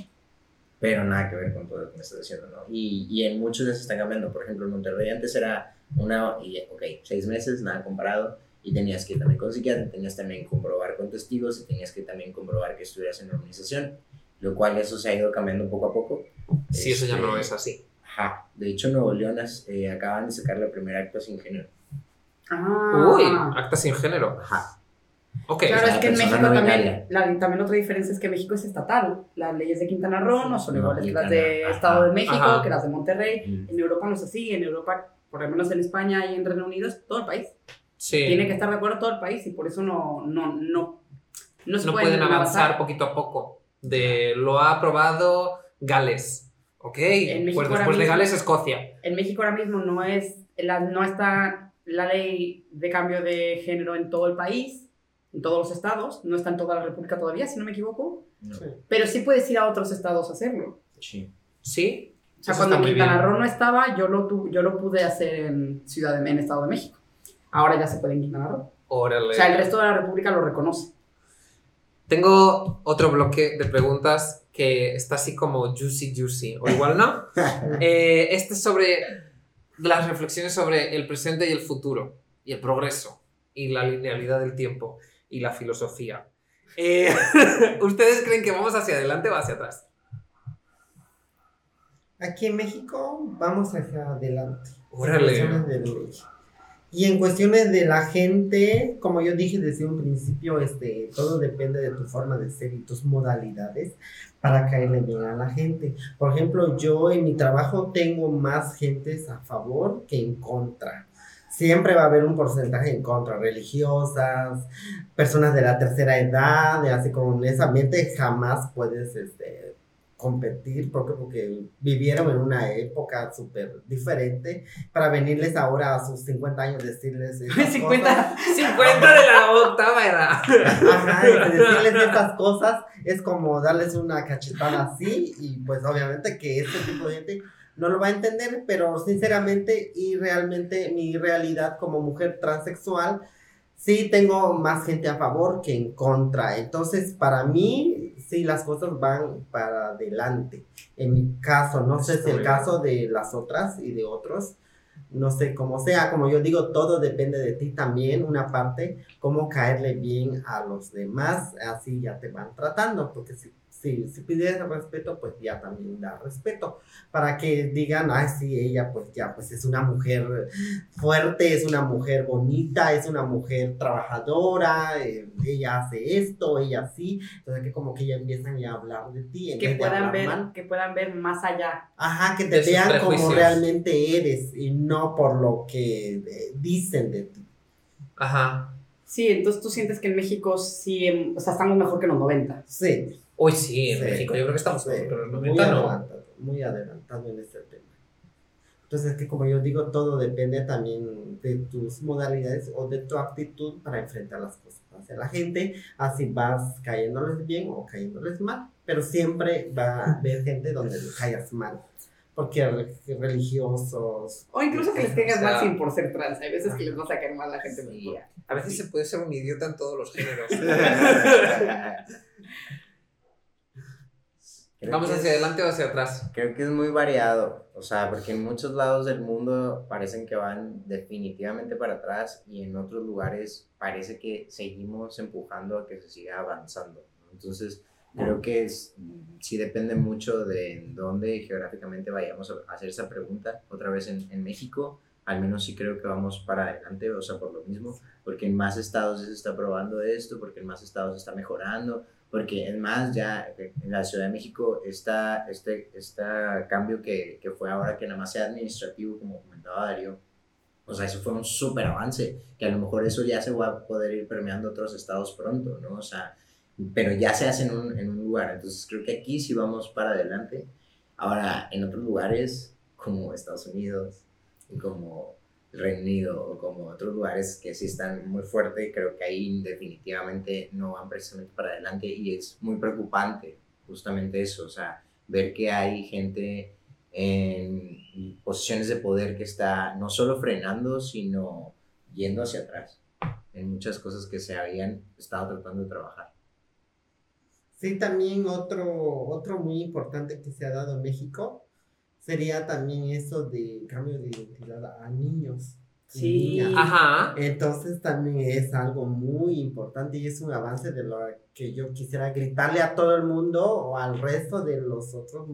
pero nada que ver con todo lo que me estás diciendo, ¿no? Y, y en muchos ya se están cambiando, por ejemplo, en Monterrey antes era una, y, ok, seis meses, nada comparado, y tenías que ir también con psiquiatra, tenías también que comprobar con testigos, y tenías que también comprobar que estuvieras en organización, lo cual eso se ha ido cambiando poco a poco. Sí, eso ya Este, no es así. Ajá, de hecho Nuevo León eh, acaban de sacar la primera acta sin género. Ah. Uy, acta sin género. Ajá. Ok. Claro, es que en México no también, la, también otra diferencia es que México es estatal. Las leyes de Quintana Roo no son No iguales que las de ajá. Estado de México, Ajá. que las de Monterrey. Mm. En Europa no es así. En Europa, por lo menos en España y en Reino Unido, es todo el país. Sí. Tiene que estar de acuerdo todo el país y por eso no, no, no, no se no pueden pueden avanzar poquito a poco. De lo ha aprobado Gales. Ok. En México Pues ahora después de mismo- Gales, Escocia. En México ahora mismo no, es, la, no está la ley de cambio de género en todo el país, en todos los estados. No está en toda la República todavía, si no me equivoco. No. Pero sí puedes ir a otros estados a hacerlo. Sí. Sí. O sea, Eso cuando Quintana bien. Roo no estaba, yo lo, tu- yo lo pude hacer en Ciudad de en Estado de México. Ahora ya se puede en Quintana Roo. Órale. O sea, el resto de la República lo reconoce. Tengo otro bloque de preguntas que está así como juicy, juicy. O igual no. Eh, este es sobre las reflexiones sobre el presente y el futuro. Y el progreso. Y la linealidad del tiempo. Y la filosofía. Eh, ¿Ustedes creen que vamos hacia adelante o hacia atrás? Aquí en México vamos hacia adelante. Órale. En. Y en cuestiones de la gente, como yo dije desde un principio, este, todo depende de tu forma de ser y tus modalidades para caerle bien a la gente. Por ejemplo, yo en mi trabajo tengo más gentes a favor que en contra. Siempre va a haber un porcentaje en contra, religiosas, personas de la tercera edad, así como en ese ambiente jamás puedes este, competir porque, porque vivieron en una época súper diferente para venirles ahora a sus 50 años decirles esas 50. 50 de la octava edad. Ajá, y decirles estas cosas es como darles una cachetada así y pues obviamente que este tipo de gente no lo va a entender, pero sinceramente y realmente mi realidad como mujer transexual sí tengo más gente a favor que en contra. Entonces, para mí, sí, las cosas van para adelante. En mi caso, no sé si el caso de las otras y de otros, no sé cómo sea, como yo digo, todo depende de ti también, una parte, cómo caerle bien a los demás, así ya te van tratando, porque si si, si pides respeto, pues ya también da respeto. Para que digan, ay, sí, ella pues ya, pues es una mujer fuerte, es una mujer bonita, es una mujer trabajadora, eh, ella hace esto, ella sí. Entonces que como que ya empiezan ya a hablar de ti. Que puedan, ver, que puedan ver más allá. Ajá, que te vean como realmente eres y no por lo que eh, dicen de ti. Ajá. Sí, entonces tú sientes que en México sí, em, o sea, estamos mejor que en los 90. Sí. Uy, sí, en México yo creo que estamos muy adelantado, muy adelantado en este tema. Entonces, que como yo digo, todo depende también de tus modalidades o de tu actitud para enfrentar las cosas hacia la gente, así vas cayéndoles bien o cayéndoles mal, pero siempre va a haber gente donde le caigas mal porque religiosos. O incluso que les tengas mal sin por ser trans. Hay veces que les va a sacar mal a la gente. a veces se puede ser un idiota en todos los géneros. ¿Vamos hacia adelante o hacia atrás? Creo que es muy variado, o sea, porque en muchos lados del mundo parecen que van definitivamente para atrás y en otros lugares parece que seguimos empujando a que se siga avanzando. Entonces, creo que es, sí depende mucho de dónde geográficamente vayamos a hacer esa pregunta. Otra vez en, en México, al menos sí creo que vamos para adelante, o sea, por lo mismo, porque en más estados se está probando esto, porque en más estados se está mejorando, porque es más, ya en la Ciudad de México está este, este cambio que, que fue ahora que nada más sea administrativo, como comentaba Darío, o sea, eso fue un súper avance, que a lo mejor eso ya se va a poder ir permeando otros estados pronto, ¿no? O sea, pero ya se hace en un, en un lugar, entonces creo que aquí sí vamos para adelante. Ahora, en otros lugares, como Estados Unidos, como Reino Unido o como otros lugares que sí están muy fuertes, creo que ahí definitivamente no van precisamente para adelante y es muy preocupante justamente eso, o sea, ver que hay gente en posiciones de poder que está no solo frenando, sino yendo hacia atrás en muchas cosas que se habían estado tratando de trabajar. Sí, también otro, otro muy importante que se ha dado en México sería también eso de cambio de identidad a niños. Sí, ajá. Entonces también es algo muy importante y es un avance de lo que yo quisiera gritarle a todo el mundo o al resto de los otros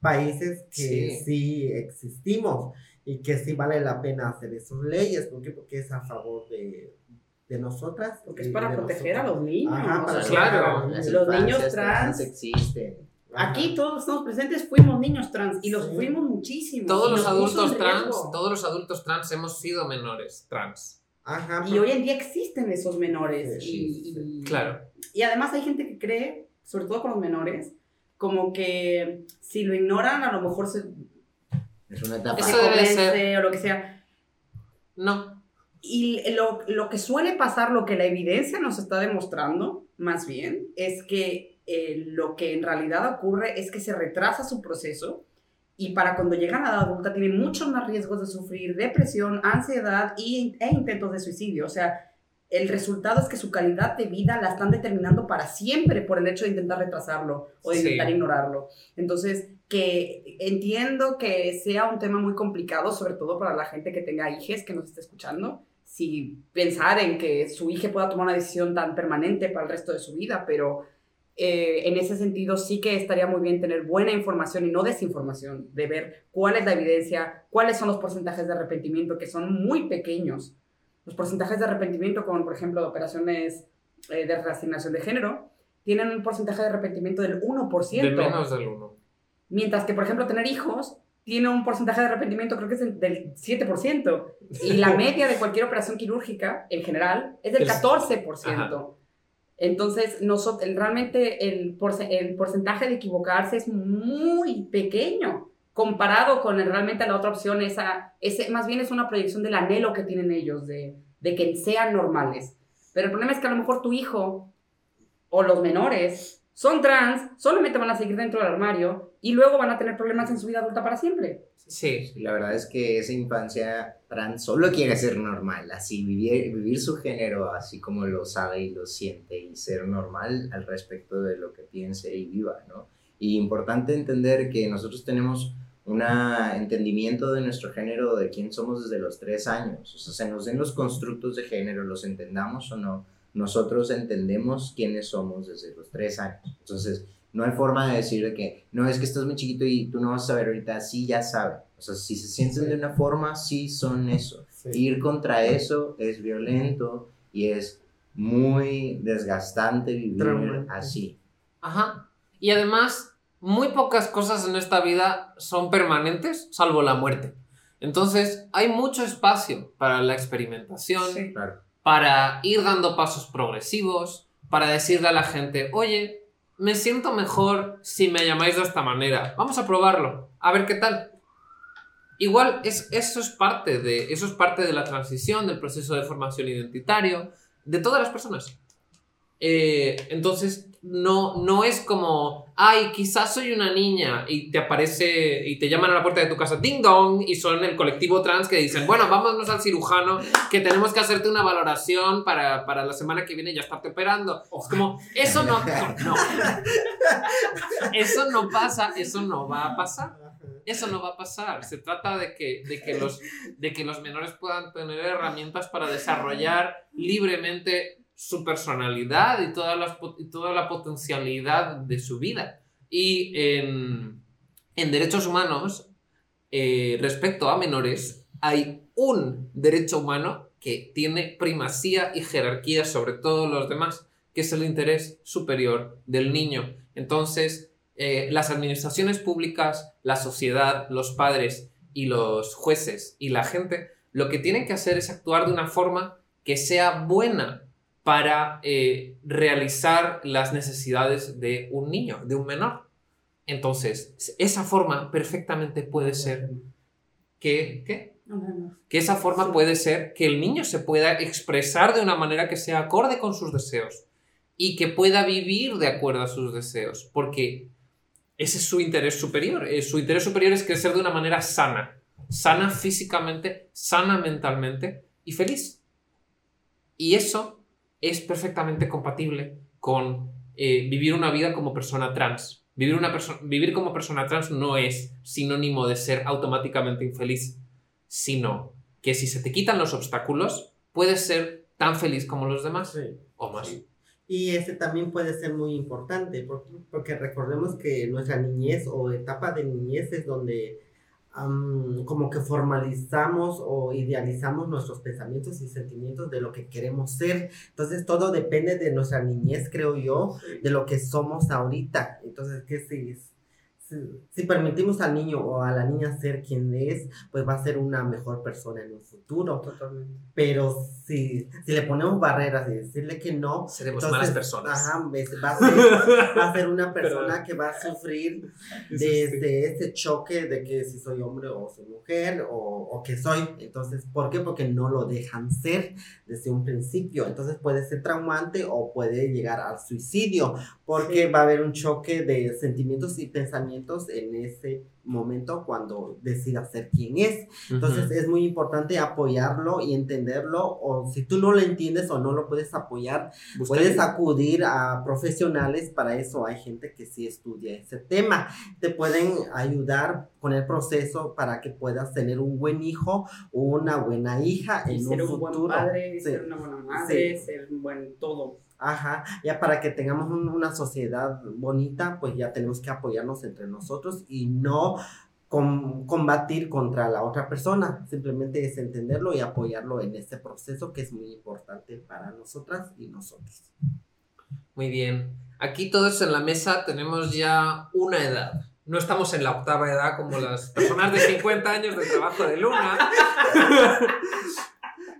países que sí, existimos y que sí vale la pena hacer esas leyes. ¿Por Porque es a favor de, de nosotras. Porque es para proteger a los niños. Ajá, para claro. Los niños trans existen Aquí todos estamos presentes, fuimos niños trans y los fuimos muchísimo. Todos los adultos trans, todos los adultos trans hemos sido menores trans. Ajá, y hoy en día existen esos menores. y, claro. Y además hay gente que cree, sobre todo con los menores, como que si lo ignoran, a lo mejor se. Es una etapa. Eso debe ser. O lo que sea. No. Y lo, lo que suele pasar, lo que la evidencia nos está demostrando, más bien, es que eh, lo que en realidad ocurre es que se retrasa su proceso y para cuando llegan a la adulta tienen muchos más riesgos de sufrir depresión, ansiedad y, e intentos de suicidio. O sea, el resultado es que su calidad de vida la están determinando para siempre por el hecho de intentar retrasarlo o de intentar ignorarlo. Entonces, que entiendo que sea un tema muy complicado, sobre todo para la gente que tenga hijos que nos esté escuchando, si pensar en que su hija pueda tomar una decisión tan permanente para el resto de su vida, pero eh, en ese sentido sí que estaría muy bien tener buena información y no desinformación, de ver cuál es la evidencia, cuáles son los porcentajes de arrepentimiento, que son muy pequeños. Los porcentajes de arrepentimiento con, por ejemplo, operaciones eh, de reasignación de género, tienen un porcentaje de arrepentimiento del 1%. De menos del 1. Mientras que, por ejemplo, tener hijos tiene un porcentaje de arrepentimiento, creo que es del 7%. Y la media de cualquier operación quirúrgica, en general, es del 14%. Entonces, nosotros, realmente el, porcentaje de equivocarse es muy pequeño comparado con realmente la otra opción, esa, ese, más bien es una proyección del anhelo que tienen ellos de, de que sean normales. Pero el problema es que a lo mejor tu hijo o los menores son trans, solamente van a seguir dentro del armario y luego van a tener problemas en su vida adulta para siempre. Sí, la verdad es que esa infancia trans solo quiere ser normal, así vivir, vivir su género así como lo sabe y lo siente y ser normal al respecto de lo que piense y viva, ¿no? Y importante entender que nosotros tenemos un entendimiento de nuestro género, de quién somos desde los tres años. O sea, se nos den los constructos de género, los entendamos o no, nosotros entendemos quiénes somos desde los tres años. Entonces, no hay forma de decir de que, no, es que estás muy chiquito y tú no vas a saber ahorita, sí, ya sabe. O sea, si se sienten de una forma, sí son eso. Ir contra eso es violento y es muy desgastante vivir así. Ajá. Y además, muy pocas cosas en esta vida son permanentes, salvo la muerte. Entonces, hay mucho espacio para la experimentación, para ir dando pasos progresivos, para decirle a la gente, oye, me siento mejor si me llamáis de esta manera. Vamos a probarlo, a ver qué tal. Igual, es, eso, es parte de, eso es parte de la transición, del proceso de formación identitario, de todas las personas. Eh, entonces, no, no es como, ay, quizás soy una niña y te aparece y te llaman a la puerta de tu casa, ding dong, y son el colectivo trans que dicen, bueno, vámonos al cirujano, que tenemos que hacerte una valoración para, la semana que viene ya estarte operando. Es como, eso no, no, Eso no pasa, eso no va a pasar. Eso no va a pasar. Se trata de que, de que, los, de que los menores puedan tener herramientas para desarrollar libremente su personalidad y toda la, toda la potencialidad de su vida. Y en, derechos humanos, eh, respecto a menores, hay un derecho humano que tiene primacía y jerarquía sobre todos los demás, que es el interés superior del niño. Entonces, eh, las administraciones públicas, la sociedad, los padres y los jueces y la gente, lo que tienen que hacer es actuar de una forma que sea buena para eh, realizar las necesidades de un niño, de un menor. Entonces, esa forma perfectamente puede ser que, ¿qué? Que esa forma puede ser que el niño se pueda expresar de una manera que sea acorde con sus deseos y que pueda vivir de acuerdo a sus deseos, porque ese es su interés superior. Eh, su interés superior es crecer de una manera sana, sana físicamente, sana mentalmente y feliz. Y eso es perfectamente compatible con eh, vivir una vida como persona trans. Vivir, una vivir como persona trans no es sinónimo de ser automáticamente infeliz, sino que si se te quitan los obstáculos, puedes ser tan feliz como los demás o más. Y ese también puede ser muy importante, porque, porque recordemos que nuestra niñez o etapa de niñez es donde como que formalizamos o idealizamos nuestros pensamientos y sentimientos de lo que queremos ser. Entonces todo depende de nuestra niñez, creo yo, de lo que somos ahorita. Entonces, ¿qué si si, permitimos al niño o a la niña ser quien es, pues va a ser una mejor persona en un futuro. Totalmente. Pero si, si le ponemos barreras y decirle que no, seremos malas personas. Ajá, va, a ser, va a ser una persona que va a sufrir desde este choque de que si soy hombre o soy mujer o, o que soy. Entonces, ¿por qué? Porque no lo dejan ser desde un principio. Entonces puede ser traumante o puede llegar al suicidio porque va a haber un choque de sentimientos y pensamientos en ese momento cuando decida ser quien es. Entonces es muy importante apoyarlo y entenderlo o si tú no lo entiendes o no lo puedes apoyar, puedes acudir a profesionales, para eso hay gente que sí estudia ese tema. Te pueden ayudar con el proceso para que puedas tener un buen hijo o una buena hija en ser un, futuro. Buen padre, ser una buena madre, ser un buen todo. Ajá, ya para que tengamos una sociedad bonita, pues ya tenemos que apoyarnos entre nosotros y no combatir contra la otra persona, simplemente es entenderlo y apoyarlo en este proceso que es muy importante para nosotras y nosotros. Muy bien, aquí todos en la mesa tenemos ya una edad. No estamos en la octava edad como las personas de 50 años de trabajo de luna.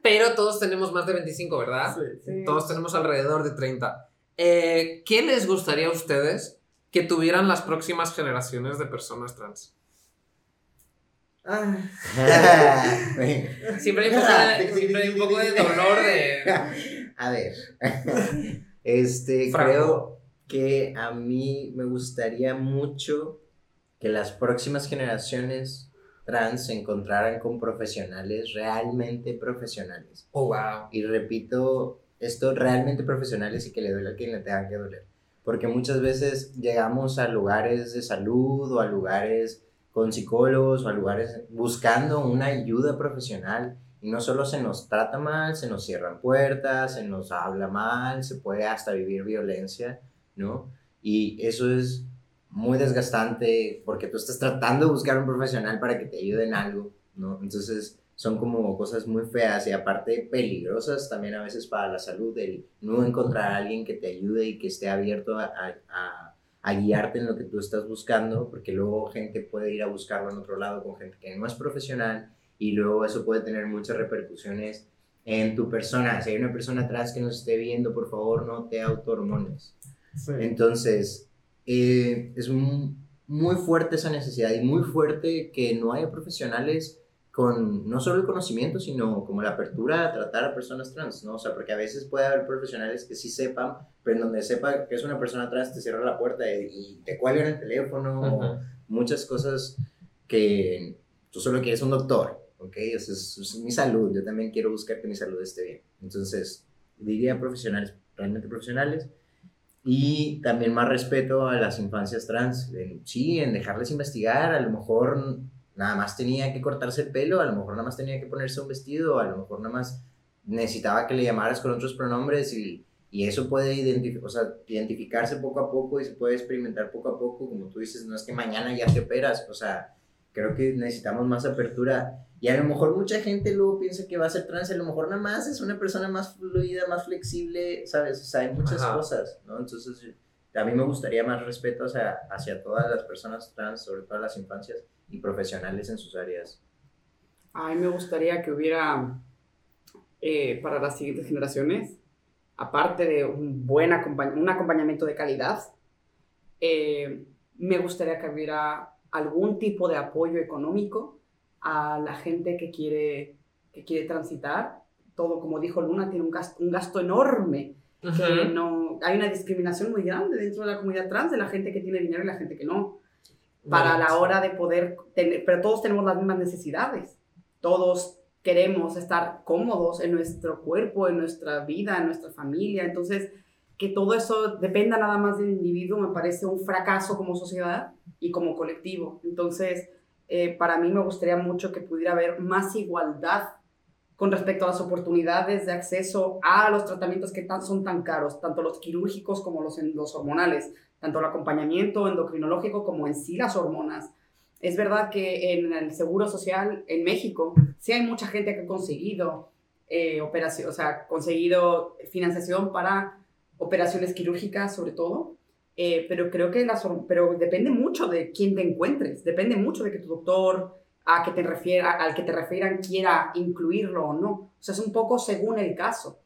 Pero todos tenemos más de 25, ¿verdad? Sí. Todos tenemos alrededor de 30. Eh, ¿Qué les gustaría a ustedes que tuvieran las próximas generaciones de personas trans? Ah. siempre, hay un poco de, dolor de... A ver. Este, creo que a mí me gustaría mucho que las próximas generaciones trans se encontraran con profesionales realmente profesionales. Oh, wow. Y repito, esto realmente profesionales y que le duele a quien le tenga que doler. Porque muchas veces llegamos a lugares de salud o a lugares con psicólogos o a lugares buscando una ayuda profesional y no solo se nos trata mal, se nos cierran puertas, se nos habla mal, se puede hasta vivir violencia, ¿no? Y eso es muy desgastante porque tú estás tratando de buscar un profesional para que te ayude en algo, ¿no? Entonces son como cosas muy feas y aparte peligrosas también a veces para la salud, el no encontrar a alguien que te ayude y que esté abierto a, a, a guiarte en lo que tú estás buscando, porque luego gente puede ir a buscarlo en otro lado con gente que no es profesional y luego eso puede tener muchas repercusiones en tu persona. Si hay una persona atrás que nos esté viendo, por favor no te autohormones. Entonces, eh, es muy fuerte esa necesidad y muy fuerte que no haya profesionales con no solo el conocimiento, sino como la apertura a tratar a personas trans, ¿no? O sea, porque a veces puede haber profesionales que sí sepan, pero en donde sepa que es una persona trans te cierra la puerta y, te cuelgan el teléfono, muchas cosas que tú solo quieres un doctor, ¿ok? es, es, mi salud, yo también quiero buscar que mi salud esté bien. Entonces, diría profesionales, realmente profesionales, y también más respeto a las infancias trans, sí, en dejarles investigar, a lo mejor nada más tenía que cortarse el pelo, a lo mejor nada más tenía que ponerse un vestido, a lo mejor nada más necesitaba que le llamaras con otros pronombres y, y eso puede o sea, identificarse poco a poco y se puede experimentar poco a poco, como tú dices, no es que mañana ya te operas, o sea, creo que necesitamos más apertura y a lo mejor mucha gente luego piensa que va a ser trans, a lo mejor nada más es una persona más fluida, más flexible, ¿sabes? O sea, hay muchas cosas, ¿no? Entonces, a mí me gustaría más respeto hacia, hacia todas las personas trans, sobre todo las infancias y profesionales en sus áreas. A mí me gustaría que hubiera eh, para las siguientes generaciones, aparte de un buen un acompañamiento de calidad, eh, me gustaría que hubiera algún tipo de apoyo económico a la gente que quiere, que quiere transitar. Todo, como dijo Luna, tiene un gasto, un gasto enorme. que no, hay una discriminación muy grande dentro de la comunidad trans de la gente que tiene dinero y la gente que no. Para la hora de poder tener, pero todos tenemos las mismas necesidades. Todos queremos estar cómodos en nuestro cuerpo, en nuestra vida, en nuestra familia. Entonces, que todo eso dependa nada más del individuo me parece un fracaso como sociedad y como colectivo. Entonces, eh, para mí me gustaría mucho que pudiera haber más igualdad con respecto a las oportunidades de acceso a los tratamientos que son tan caros, tanto los quirúrgicos como los, los hormonales, tanto el acompañamiento endocrinológico como en sí las hormonas. Es verdad que en el Seguro Social en México sí hay mucha gente que ha conseguido eh, operación, o sea, conseguido financiación para operaciones quirúrgicas sobre todo, eh, pero creo que las, pero depende mucho de quién te encuentres, depende mucho de que tu doctor a que te refiera, al que te refieran quiera incluirlo o no. O sea, es un poco según el caso.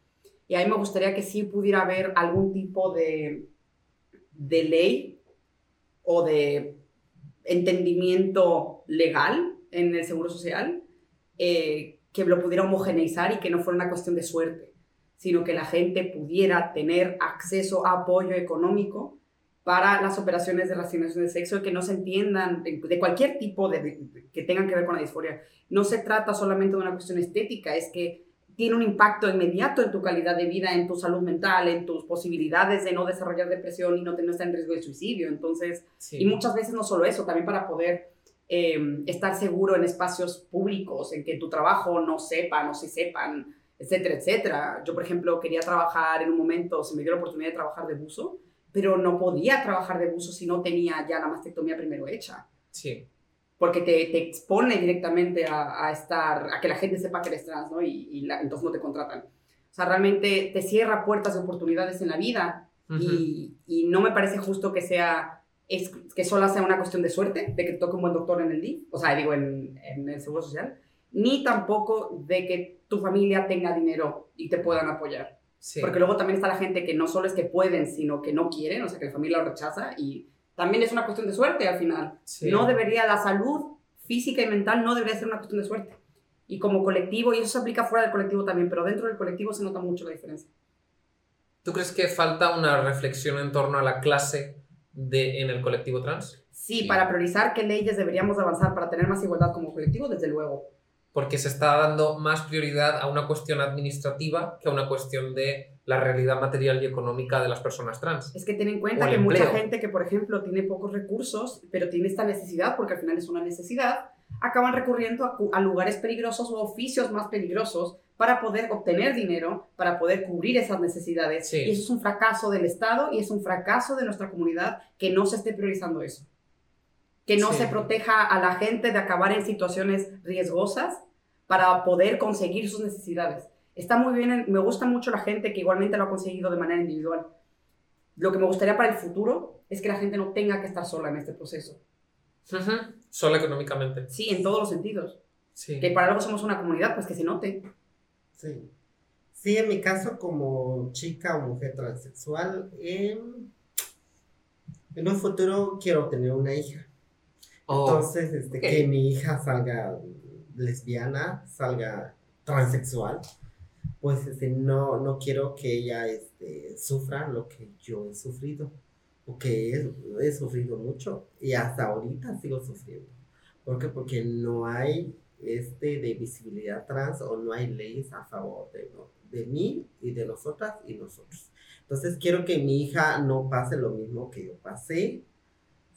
Y a mí me gustaría que sí pudiera haber algún tipo de, de ley o de entendimiento legal en el Seguro Social eh, que lo pudiera homogeneizar y que no fuera una cuestión de suerte, sino que la gente pudiera tener acceso a apoyo económico para las operaciones de reasignación de sexo y que no se entiendan de, cualquier tipo de, que tengan que ver con la disforia. No se trata solamente de una cuestión estética, es que tiene un impacto inmediato en tu calidad de vida, en tu salud mental, en tus posibilidades de no desarrollar depresión y no tener en riesgo de suicidio. Entonces, y muchas veces no solo eso, también para poder em, estar seguro en espacios públicos, en que tu trabajo no sepa, no se sepan, etcétera, etcétera. Yo, por ejemplo, quería trabajar en un momento, se me dio la oportunidad de trabajar de buzo, pero no podía trabajar de buzo si no tenía ya la mastectomía primero hecha. Sí. Porque te, te expone directamente a, a, estar, a que la gente sepa que eres trans, ¿no? Y, y entonces no te contratan. O sea, realmente te cierra puertas de oportunidades en la vida y, y, no me parece justo que sea, es, que solo sea una cuestión de suerte, de que toque un buen doctor en el DIF, o sea, digo, en, en el Seguro Social, ni tampoco de que tu familia tenga dinero y te puedan apoyar. Porque luego también está la gente que no solo es que pueden, sino que no quieren, o sea, que la familia lo rechaza y también es una cuestión de suerte al final. No debería, la salud física y mental no debería ser una cuestión de suerte. Y como colectivo, y eso se aplica fuera del colectivo también, pero dentro del colectivo se nota mucho la diferencia. ¿Tú crees que falta una reflexión en torno a la clase de, en el colectivo trans? Sí, para priorizar qué leyes deberíamos avanzar para tener más igualdad como colectivo, desde luego. Porque se está dando más prioridad a una cuestión administrativa que a una cuestión de la realidad material y económica de las personas trans. Es que ten en cuenta que mucha empleo. gente que, por ejemplo, tiene pocos recursos, pero tiene esta necesidad, porque al final es una necesidad, acaban recurriendo a, a lugares peligrosos o oficios más peligrosos para poder obtener dinero, para poder cubrir esas necesidades. Sí. Y eso es un fracaso del Estado y es un fracaso de nuestra comunidad que no se esté priorizando eso. Que no Sí. se proteja a la gente de acabar en situaciones riesgosas para poder conseguir sus necesidades. Está muy bien, me gusta mucho la gente que igualmente lo ha conseguido de manera individual. Lo que me gustaría para el futuro es que la gente no tenga que estar sola en este proceso. Ujú. Solo económicamente. Sí, en todos los sentidos. Sí. Que para algo somos una comunidad, pues que se note. Sí. Sí, en mi caso, como chica o mujer transexual, em, en un futuro quiero tener una hija. Oh, Entonces, este, que mi hija salga lesbiana, salga transexual, pues este, no, no quiero que ella este, sufra lo que yo he sufrido, porque he, he sufrido mucho y hasta ahorita sigo sufriendo. ¿Por qué? Porque no hay este, de visibilidad trans o no hay leyes a favor de, de mí y de nosotras y nosotros. Entonces quiero que mi hija no pase lo mismo que yo pasé,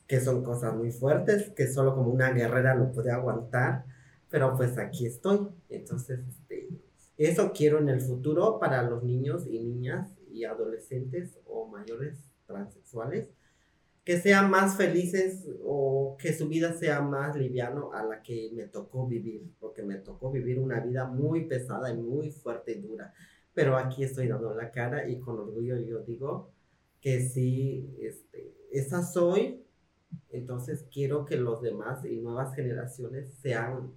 que son cosas muy fuertes, que solo como una guerrera lo puede aguantar, pero pues aquí estoy. Entonces, este, eso quiero en el futuro para los niños y niñas y adolescentes o mayores transexuales, que sean más felices o que su vida sea más liviano a la que me tocó vivir, porque me tocó vivir una vida muy pesada y muy fuerte y dura. Pero aquí estoy dando la cara y con orgullo yo digo que sí, este, esa soy, entonces quiero que los demás y nuevas generaciones sean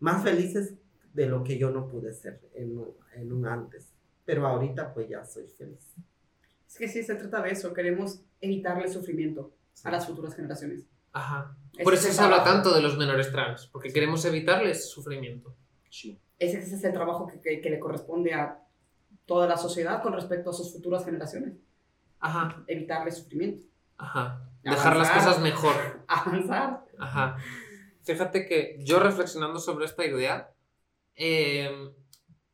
más felices de lo que yo no pude ser en un, en un antes. Pero ahorita pues ya soy feliz. Es que sí, se trata de eso. Queremos evitarle sufrimiento a las futuras generaciones. Ajá. Ese Por es eso se habla tanto de los menores trans, porque queremos evitarles sufrimiento. Sí. Ese, ese es el trabajo que, que- que le corresponde a toda la sociedad con respecto a sus futuras generaciones. Ajá, Evitarle sufrimiento. ajá. Dejar las Avanzar. cosas mejor. Avanzar. Ajá. Fíjate que yo reflexionando sobre esta idea, eh,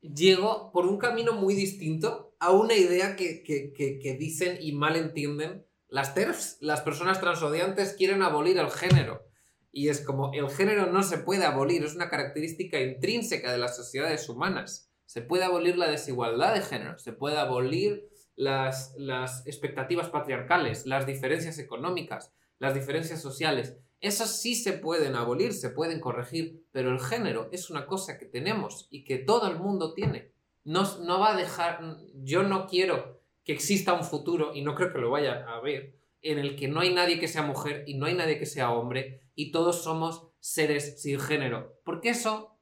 llego por un camino muy distinto a una idea que, que- que- que dicen y mal entienden las TERFs. Las personas transodiantes quieren abolir el género. Y es como, el género no se puede abolir, es una característica intrínseca de las sociedades humanas. Se puede abolir la desigualdad de género, se puede abolir las, las expectativas patriarcales, las diferencias económicas, las diferencias sociales. Esas sí se pueden abolir, se pueden corregir, pero el género es una cosa que tenemos y que todo el mundo tiene. No, no va a dejar, yo no quiero que exista un futuro, y no creo que lo vaya a haber, en el que no hay nadie que sea mujer y no hay nadie que sea hombre y todos somos seres sin género. Porque eso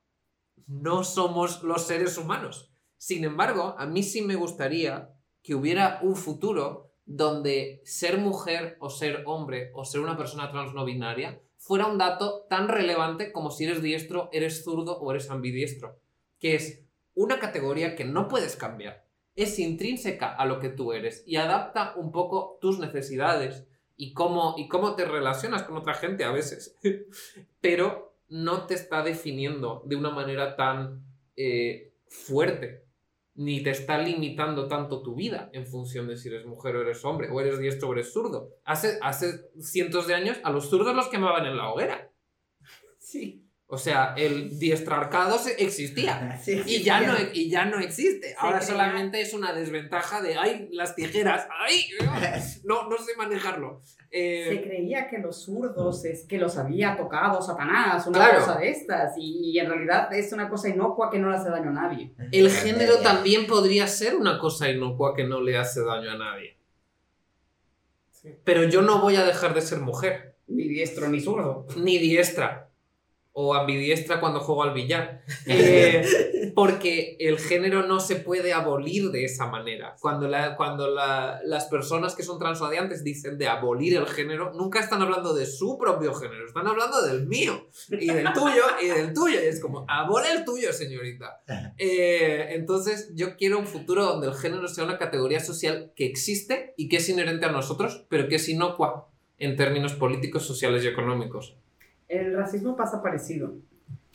no somos los seres humanos. Sin embargo, a mí sí me gustaría que hubiera un futuro donde ser mujer o ser hombre o ser una persona trans no binaria fuera un dato tan relevante como si eres diestro, eres zurdo o eres ambidiestro. Que es una categoría que no puedes cambiar. Es intrínseca a lo que tú eres y adapta un poco tus necesidades y cómo, y cómo te relacionas con otra gente a veces. Pero no te está definiendo de una manera tan eh, fuerte ni te está limitando tanto tu vida en función de si eres mujer o eres hombre, o eres diestro o eres zurdo. Hace, hace cientos de años a los zurdos los quemaban en la hoguera. Sí. O sea, el diestrarcado existía. Sí, Y ya, no, y ya no existe. Ahora solamente es una desventaja de, ay, las tijeras, ay, no, no sé manejarlo. Eh, Se creía que los zurdos es que los había tocado Satanás, una Claro. cosa de estas, y, y en realidad es una cosa inocua que no le hace daño a nadie. el género también podría ser una cosa inocua que no le hace daño a nadie. Sí. Pero yo no voy a dejar de ser mujer. Ni diestro ni zurdo. ni diestra o ambidiestra cuando juego al billar. Eh, porque el género no se puede abolir de esa manera. Cuando, la- cuando la- las personas que son transodiantes dicen de abolir el género, nunca están hablando de su propio género, están hablando del mío y del tuyo y del tuyo. Y es como, abole el tuyo, señorita. Eh, entonces, yo quiero un futuro donde el género sea una categoría social que existe y que es inherente a nosotros, pero que es inocua en términos políticos, sociales y económicos. El racismo pasa parecido.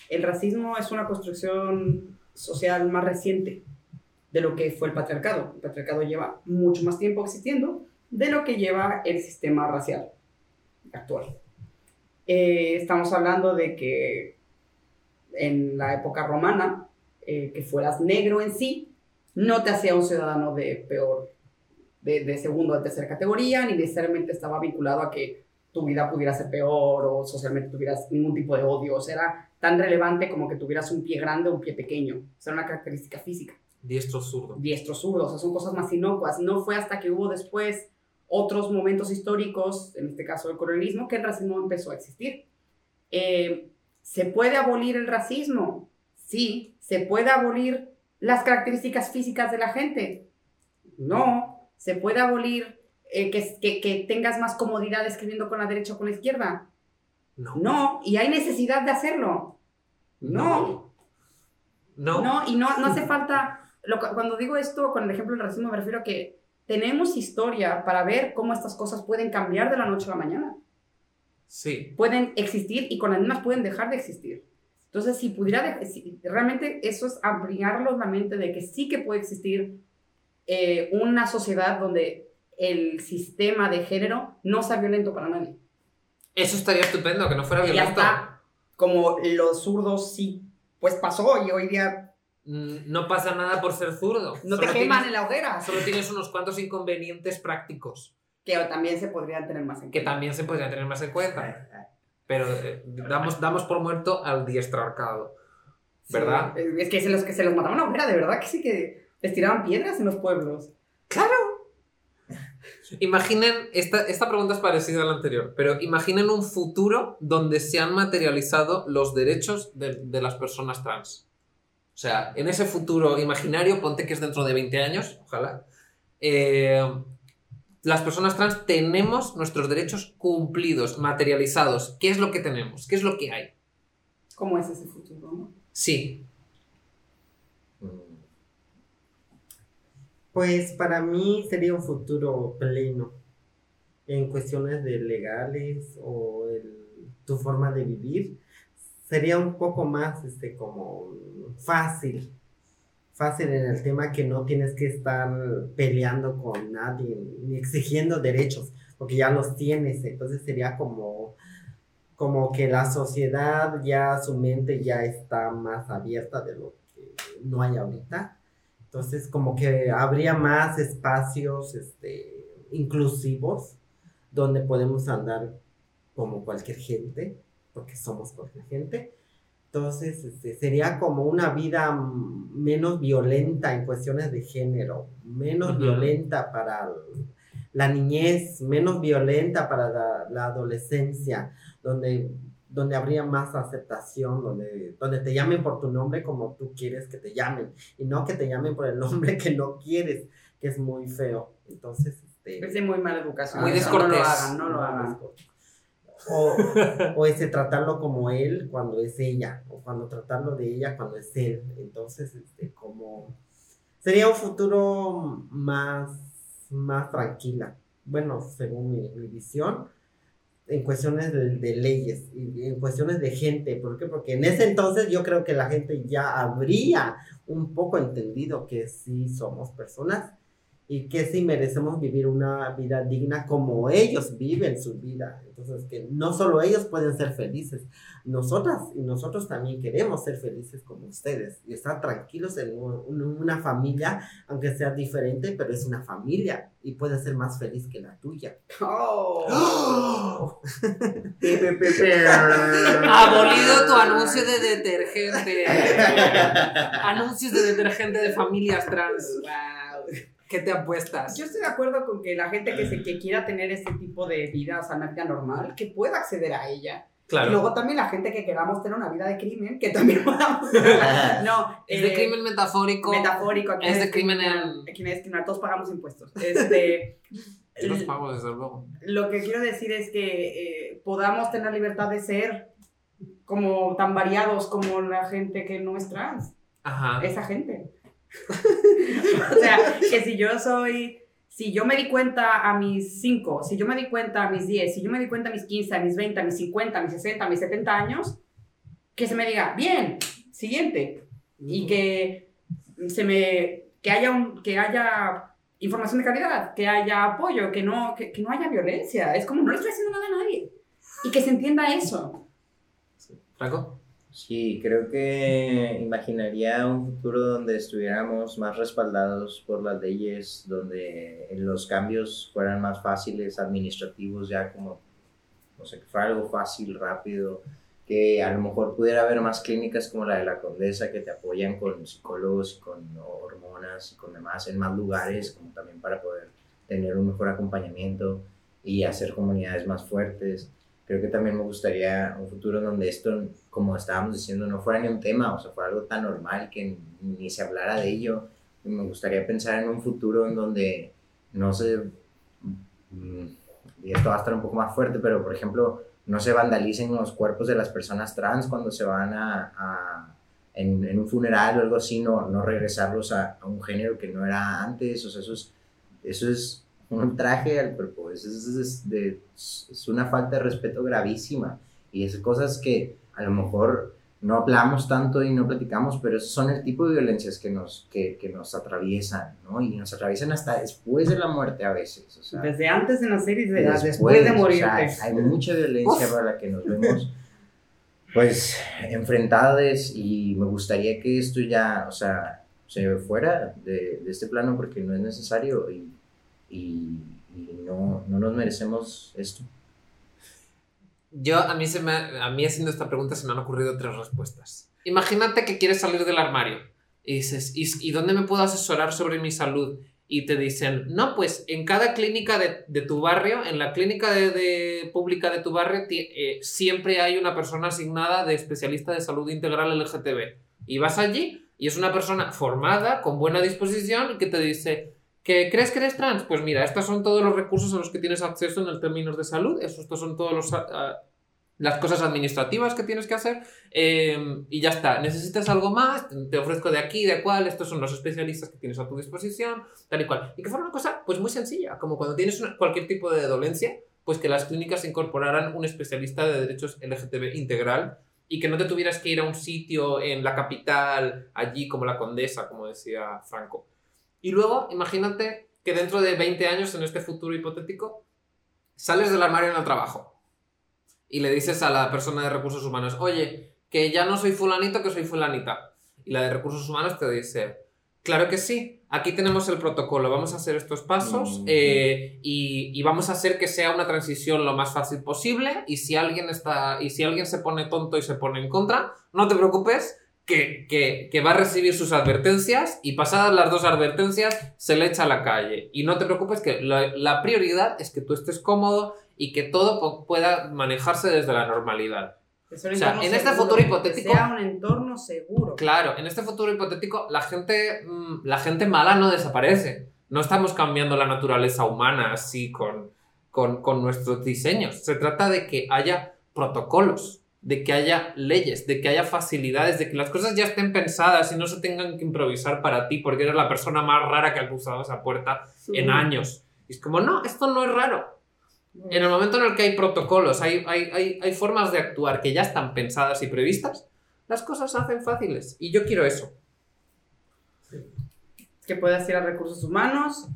El racismo es una construcción social más reciente de lo que fue el patriarcado. El patriarcado lleva mucho más tiempo existiendo de lo que lleva el sistema racial actual. Eh, estamos hablando de que en la época romana, eh, que fueras negro en sí, no te hacía un ciudadano de peor, de, de segundo o tercera categoría, ni necesariamente estaba vinculado a que tu vida pudiera ser peor o socialmente tuvieras ningún tipo de odio. O sea, era tan relevante como que tuvieras un pie grande o un pie pequeño. O sea, era una característica física. Diestro zurdo. Diestro zurdo, o sea, son cosas más inocuas. No fue hasta que hubo después otros momentos históricos, en este caso el colonialismo, que el racismo empezó a existir. Eh, ¿Se puede abolir el racismo? Sí. ¿Se puede abolir las características físicas de la gente? No. ¿Se puede abolir eh, que, que, que tengas más comodidad escribiendo con la derecha o con la izquierda? No. No. ¿Y hay necesidad de hacerlo? No. No. No, y no, no hace falta, lo, cuando digo esto con el ejemplo del racismo me refiero a que tenemos historia para ver cómo estas cosas pueden cambiar de la noche a la mañana. Sí. Pueden existir y con las mismas pueden dejar de existir. Entonces, si pudiera, si- realmente eso es abrigarlos la mente de que sí que puede existir eh, una sociedad donde el sistema de género no sea violento para nadie. Eso estaría estupendo, que no fuera Y ya violento. está, como los zurdos sí, pues pasó y hoy día Mm, No pasa nada por ser zurdo. no Solo te queman en la hoguera. Solo tienes unos cuantos inconvenientes prácticos Que también se podrían tener más en que cuenta. también se podrían tener más en cuenta. Pero eh, damos, damos por muerto al diestrarcado. ¿Verdad? Sí, es que se los que se los mataban a hoguera, de verdad que sí que les tiraban piedras en los pueblos. Imaginen, esta, esta pregunta es parecida a la anterior, pero imaginen un futuro donde se han materializado los derechos de, de las personas trans. O sea, en ese futuro imaginario, ponte que es dentro de 20 años, ojalá, eh, las personas trans tenemos nuestros derechos cumplidos, materializados. ¿Qué es lo que tenemos? ¿Qué es lo que hay? ¿Cómo es ese futuro, no? Sí, Pues para mí sería un futuro pleno en cuestiones de legales o tu forma de vivir. Sería un poco más este, como fácil, fácil en el tema que no tienes que estar peleando con nadie ni exigiendo derechos, porque ya los tienes. Entonces sería como, como que la sociedad ya, su mente ya está más abierta de lo que no hay ahorita. Entonces, como que habría más espacios este, inclusivos donde podemos andar como cualquier gente, porque somos cualquier gente. Entonces, este, sería como una vida menos violenta en cuestiones de género, menos violenta para la niñez, menos violenta para la, la adolescencia, donde, donde habría más aceptación, donde, donde te llamen por tu nombre como tú quieres que te llamen y no que te llamen por el nombre que no quieres, que es muy feo. Entonces, este, Es de muy mala educación. Muy Eso No lo descortés. hagan, no lo hagan. O, o ese tratarlo como él cuando es ella, o cuando tratarlo de ella cuando es él. Entonces, este, como sería un futuro más, más tranquila. Bueno, según mi, mi visión, en cuestiones de, leyes y en cuestiones de gente. ¿Por qué? Porque en ese entonces yo creo que la gente ya habría un poco entendido que sí somos personas y que sí merecemos vivir una vida digna como ellos viven su vida. Entonces, que no solo ellos pueden ser felices, nosotras y nosotros también queremos ser felices como ustedes y estar tranquilos en un- un- una familia, aunque sea diferente, pero es una familia y puede ser más feliz que la tuya. Oh. Abolido tu anuncio de detergente. Anuncios de detergente de familias trans. ¿Qué te apuestas? Yo estoy de acuerdo con que la gente que, se, que quiera tener este tipo de vida, o sea, una vida normal, que pueda acceder a ella. Y Claro. luego también la gente que queramos tener una vida de crimen, que también podamos. no, Es de eh, crimen metafórico. metafórico. aquí Es de crimen en- Aquí no es criminal, todos pagamos impuestos. Este, Yo los pago, desde luego. lo que quiero decir es que eh, podamos tener libertad de ser como tan variados como la gente que no es trans. Ajá. Esa gente. o sea, que si yo soy, si yo me di cuenta a mis 5, si yo me di cuenta a mis 10, si yo me di cuenta a mis 15, a mis 20, a mis 50, a mis 60, a mis 70 años, que se me diga, bien, siguiente. Y que se me, que haya un, que haya información de calidad, que haya apoyo, que no, que, que no haya violencia. Es como, no le estoy haciendo nada a nadie. Y que se entienda eso. Franco. Sí, creo que imaginaría un futuro donde estuviéramos más respaldados por las leyes, donde los cambios fueran más fáciles, administrativos, ya como, no sé, que fuera algo fácil, rápido, que a lo mejor pudiera haber más clínicas como la de la Condesa que te apoyan con psicólogos, con hormonas y con demás en más lugares, como también para poder tener un mejor acompañamiento y hacer comunidades más fuertes creo que también me gustaría un futuro donde esto, como estábamos diciendo, no fuera ni un tema, o sea, fuera algo tan normal que ni se hablara de ello. Me gustaría pensar en un futuro en donde no se, mm, y esto va a estar un poco más fuerte, pero por ejemplo, no se vandalicen los cuerpos de las personas trans cuando se van a, a en, en, un funeral o algo así, no, no regresarlos a, a, un género que no era antes, o sea, eso es, eso es un traje al cuerpo. Es, es, es, de, es, una falta de respeto gravísima. Y es cosas que a lo mejor no hablamos tanto y no platicamos, pero son el tipo de violencias que nos, que, que nos atraviesan, ¿no? Y nos atraviesan hasta después de la muerte a veces. O sea, Desde antes de nacer y de, después, después, de morir. O sea, hay mucha violencia Uf. para la que nos vemos pues enfrentados y me gustaría que esto ya, o sea, se fuera de, de este plano porque no es necesario y y, no, no, nos merecemos esto. Yo, a mí, se me, a mí haciendo esta pregunta se me han ocurrido tres respuestas. Imagínate que quieres salir del armario y dices, ¿y, ¿y dónde me puedo asesorar sobre mi salud? Y te dicen, no, pues en cada clínica de, de tu barrio, en la clínica de, de pública de tu barrio, eh, siempre hay una persona asignada de especialista de salud integral LGTB. Y vas allí y es una persona formada, con buena disposición que te dice, ¿Que crees que eres trans? Pues mira, estos son todos los recursos a los que tienes acceso en el términos de salud, estos son todas uh, las cosas administrativas que tienes que hacer eh, y ya está. ¿Necesitas algo más? Te ofrezco de aquí, de cuál, estos son los especialistas que tienes a tu disposición, tal y cual. Y que fuera una cosa pues muy sencilla, como cuando tienes cualquier tipo de dolencia, pues que las clínicas incorporaran un especialista de derechos LGTB integral y que no te tuvieras que ir a un sitio en la capital, allí como la Condesa, como decía Franco. Y luego, imagínate que dentro de 20 años, en este futuro hipotético, sales del armario en el trabajo y le dices a la persona de recursos humanos, oye, que ya no soy fulanito, que soy fulanita. Y la de recursos humanos te dice, claro que sí, aquí tenemos el protocolo, vamos a hacer estos pasos eh, y, y, vamos a hacer que sea una transición lo más fácil posible y si alguien está y si alguien se pone tonto y se pone en contra, no te preocupes, que, que, que, va a recibir sus advertencias y pasadas las dos advertencias se le echa a la calle. Y no te preocupes que la, la prioridad es que tú estés cómodo y que todo pueda manejarse desde la normalidad. O sea, en este futuro hipotético. Que sea un entorno seguro. Claro, en este futuro hipotético, la gente, mmm, la gente mala no desaparece. No estamos cambiando la naturaleza humana así con, con, con nuestros diseños. Se trata de que haya protocolos de que haya leyes, de que haya facilidades, de que las cosas ya estén pensadas y no se tengan que improvisar para ti porque eres la persona más rara que ha cruzado esa puerta sí. en años. Y es como, no, esto no es raro. En el momento en el que hay protocolos, hay, hay, hay, hay formas de actuar que ya están pensadas y previstas, las cosas se hacen fáciles. Y yo quiero eso. Que puedas ir a recursos humanos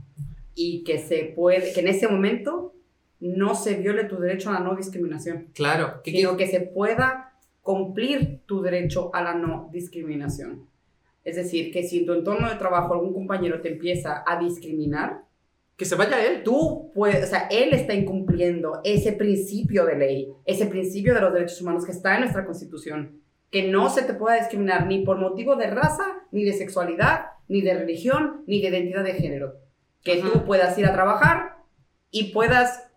y que se puede, que en ese momento no se viole tu derecho a la no discriminación. Claro. ¿Qué sino que se pueda cumplir tu derecho a la no discriminación. Es decir, que si en tu entorno de trabajo algún compañero te empieza a discriminar, que se vaya él. Tú puedes, o sea, él está incumpliendo ese principio de ley, ese principio de los derechos humanos que está en nuestra Constitución. Que no se te pueda discriminar ni por motivo de raza, ni de sexualidad, ni de religión, ni de identidad de género. Que Ajá. tú puedas ir a trabajar y puedas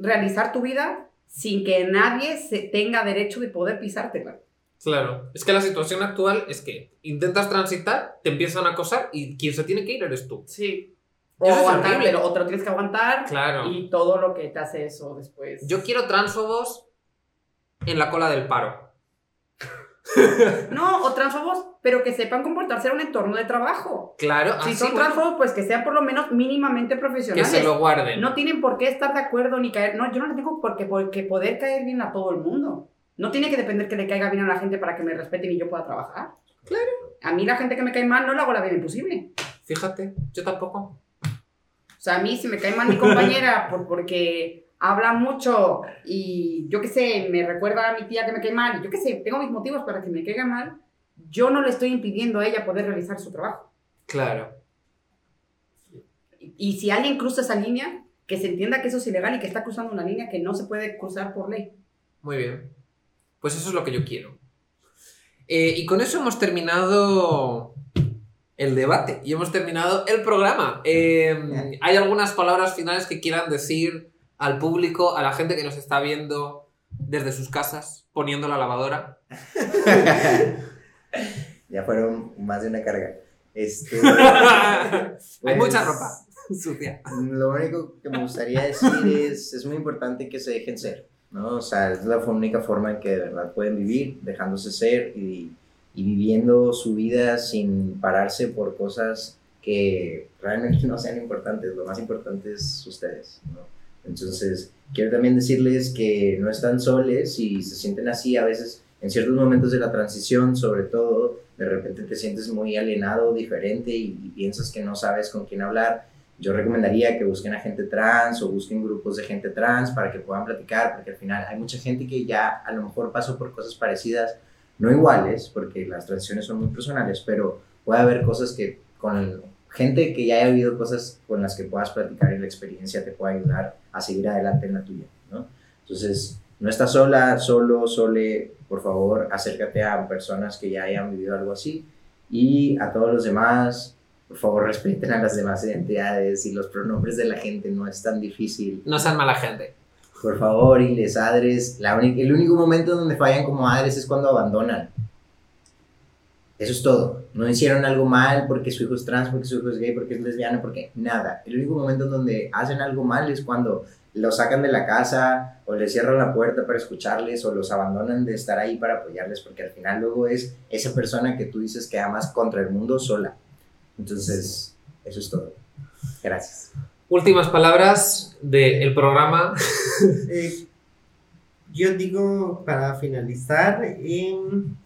realizar tu vida sin que nadie se tenga derecho de poder pisártela. Claro, es que la situación actual es que intentas transitar, te empiezan a acosar y quien se tiene que ir eres tú. Sí. O aguantar, pero o te lo tienes que aguantar. Claro. Y todo lo que te hace eso después. Yo quiero transfobos en la cola del paro. no, o transfobos, pero que sepan comportarse en un entorno de trabajo. Claro. Si son bueno. transfobos, pues que sean por lo menos mínimamente profesionales. Que se lo guarden. No tienen por qué estar de acuerdo ni caer. No, yo no le tengo por qué, por qué poder caer bien a todo el mundo. No tiene que depender que le caiga bien a la gente para que me respeten y yo pueda trabajar. Claro. A mí la gente que me cae mal no le hago la vida imposible. Fíjate, yo tampoco. O sea, a mí si me cae mal mi compañera por, porque habla mucho y yo qué sé, me recuerda a mi tía que me cae mal y yo qué sé, tengo mis motivos para que me caiga mal, yo no le estoy impidiendo a ella poder realizar su trabajo. Claro. Y, y si alguien cruza esa línea, que se entienda que eso es ilegal y que está cruzando una línea que no se puede cruzar por ley. Muy bien. Pues eso es lo que yo quiero. Eh, y con eso hemos terminado el debate y hemos terminado el programa. Eh, ¿Hay algunas palabras finales que quieran decir al público, a la gente que nos está viendo desde sus casas, poniendo la lavadora? ya fueron más de una carga. Este, Hay pues, mucha ropa sucia. Lo único que me gustaría decir es, es muy importante que se dejen ser, ¿no? O sea, es la única forma en que de verdad pueden vivir, dejándose ser y, y viviendo su vida sin pararse por cosas que realmente no sean importantes. Lo más importante es ustedes, ¿no? Entonces, quiero también decirles que no están soles y se sienten así a veces en ciertos momentos de la transición, sobre todo, de repente te sientes muy alienado, diferente y, y piensas que no sabes con quién hablar. Yo recomendaría que busquen a gente trans o busquen grupos de gente trans para que puedan platicar, porque al final hay mucha gente que ya a lo mejor pasó por cosas parecidas, no iguales, porque las transiciones son muy personales, pero puede haber cosas que con gente que ya haya vivido cosas con las que puedas platicar y la experiencia te pueda ayudar a seguir adelante en la tuya, ¿no? Entonces, no estás sola, solo, sole, por favor, acércate a personas que ya hayan vivido algo así y a todos los demás, por favor respeten a las demás identidades y los pronombres de la gente, no es tan difícil. No sean mala gente. Por favor, y les adres, la el único momento donde fallan como adres es cuando abandonan. Eso es todo. No hicieron algo mal porque su hijo es trans, porque su hijo es gay, porque es lesbiana, porque nada. El único momento donde hacen algo mal es cuando los sacan de la casa o les cierran la puerta para escucharles o los abandonan de estar ahí para apoyarles, porque al final luego es esa persona que tú dices que amas contra el mundo sola. Entonces, eso es todo. Gracias. Últimas palabras del programa. Eh, yo digo para finalizar, em,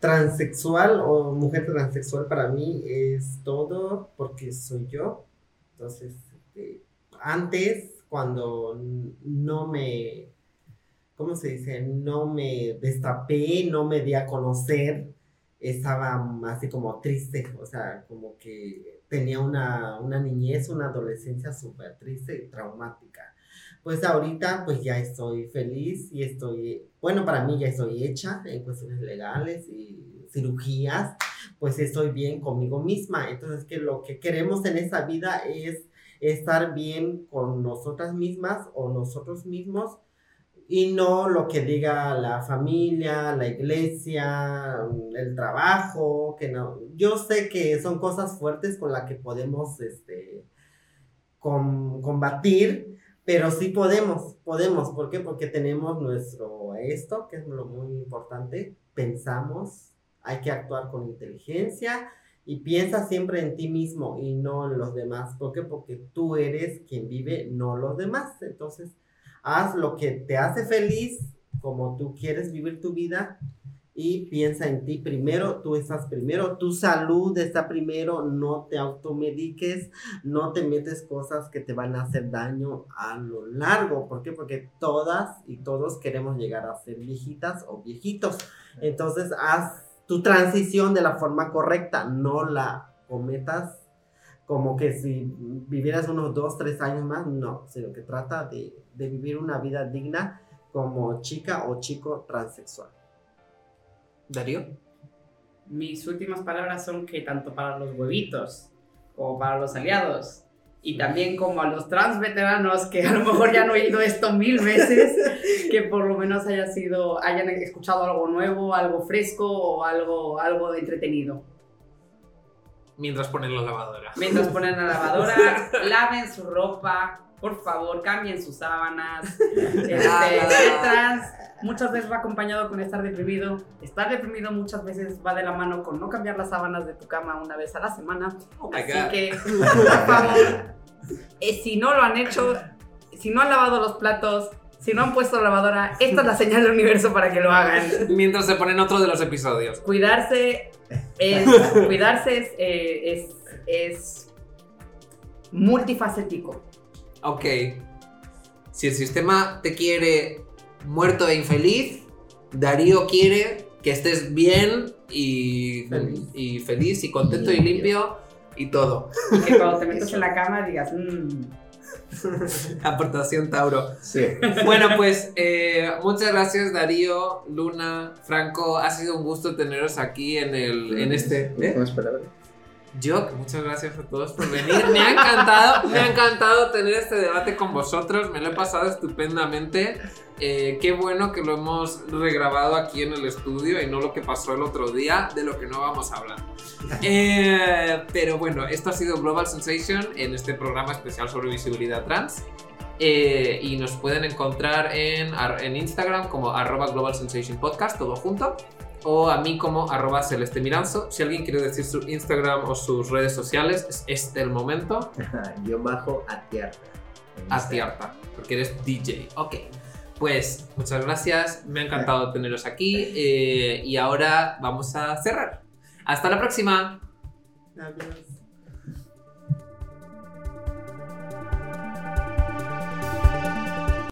transexual o mujer transexual para mí es todo porque soy yo. Entonces, este, antes, cuando no me, ¿cómo se dice? No me destapé, no me di a conocer, estaba así como triste, o sea, como que tenía una, una niñez, una adolescencia súper triste y traumática. Pues ahorita pues ya estoy feliz y estoy, bueno, para mí ya estoy hecha en cuestiones legales y cirugías, pues estoy bien conmigo misma. Entonces que lo que queremos en esta vida es estar bien con nosotras mismas o nosotros mismos y no lo que diga la familia, la iglesia, el trabajo, que no. Yo sé que son cosas fuertes con las que podemos este, com- combatir, pero sí podemos, podemos. ¿Por qué? Porque tenemos nuestro esto, que es lo muy importante, pensamos, hay que actuar con inteligencia y piensa siempre en ti mismo y no en los demás. ¿Por qué? Porque tú eres quien vive, no los demás. Entonces, haz lo que te hace feliz, como tú quieres vivir tu vida y piensa en ti primero, tú estás primero, tu salud está primero, no te automediques, no te metes cosas que te van a hacer daño a lo largo. ¿Por qué? Porque todas y todos queremos llegar a ser viejitas o viejitos. Entonces, haz tu transición de la forma correcta, no la cometas como que si vivieras unos dos, tres años más, no, sino que trata de, de vivir una vida digna como chica o chico transexual. Darío. Mis últimas palabras son que tanto para los huevitos como para los aliados y también como a los trans veteranos que a lo mejor ya han oído esto mil veces, que por lo menos haya sido, hayan escuchado algo nuevo, algo fresco o algo, algo de entretenido. Mientras ponen la lavadora. Mientras ponen la lavadora, laven su ropa, por favor, cambien sus sábanas. Este, trans muchas veces va acompañado con estar deprimido. Estar deprimido muchas veces va de la mano con no cambiar las sábanas de tu cama una vez a la semana. Oh Así que, por favor, eh, si no lo han hecho, si no han lavado los platos, Si no han puesto lavadora, esta es la señal del universo para que lo hagan. Mientras se ponen otro de los episodios. Cuidarse es, cuidarse es, eh, es, es multifacético. Ok. Si el sistema te quiere muerto e infeliz, Darío quiere que estés bien y Feliz. y, feliz y contento y Limpio. limpio y todo. Y que cuando te metas en la cama digas, "Mm". Aportación Tauro. Sí. Bueno, pues eh, muchas gracias Darío, Luna, Franco. Ha sido un gusto teneros aquí en, el, en este... ¿eh? Yo, muchas gracias a todos por venir. Me ha encantado, me ha encantado tener este debate con vosotros. Me lo he pasado estupendamente. Eh, qué bueno que lo hemos regrabado aquí en el estudio y no lo que pasó el otro día, de lo que no vamos a hablar. Eh, pero bueno, esto ha sido Global Sensation en este programa especial sobre visibilidad trans. Eh, y nos pueden encontrar en, en Instagram como arroba Global Sensation Podcast, todo junto. O a mí como arroba Celeste Miranzo. Si alguien quiere decir su Instagram o sus redes sociales, es este el momento. Yo bajo a tierra. Atiarta, porque eres DJ. Ok. Pues muchas gracias, me ha encantado teneros aquí eh, y ahora vamos a cerrar. Hasta la próxima. Adiós.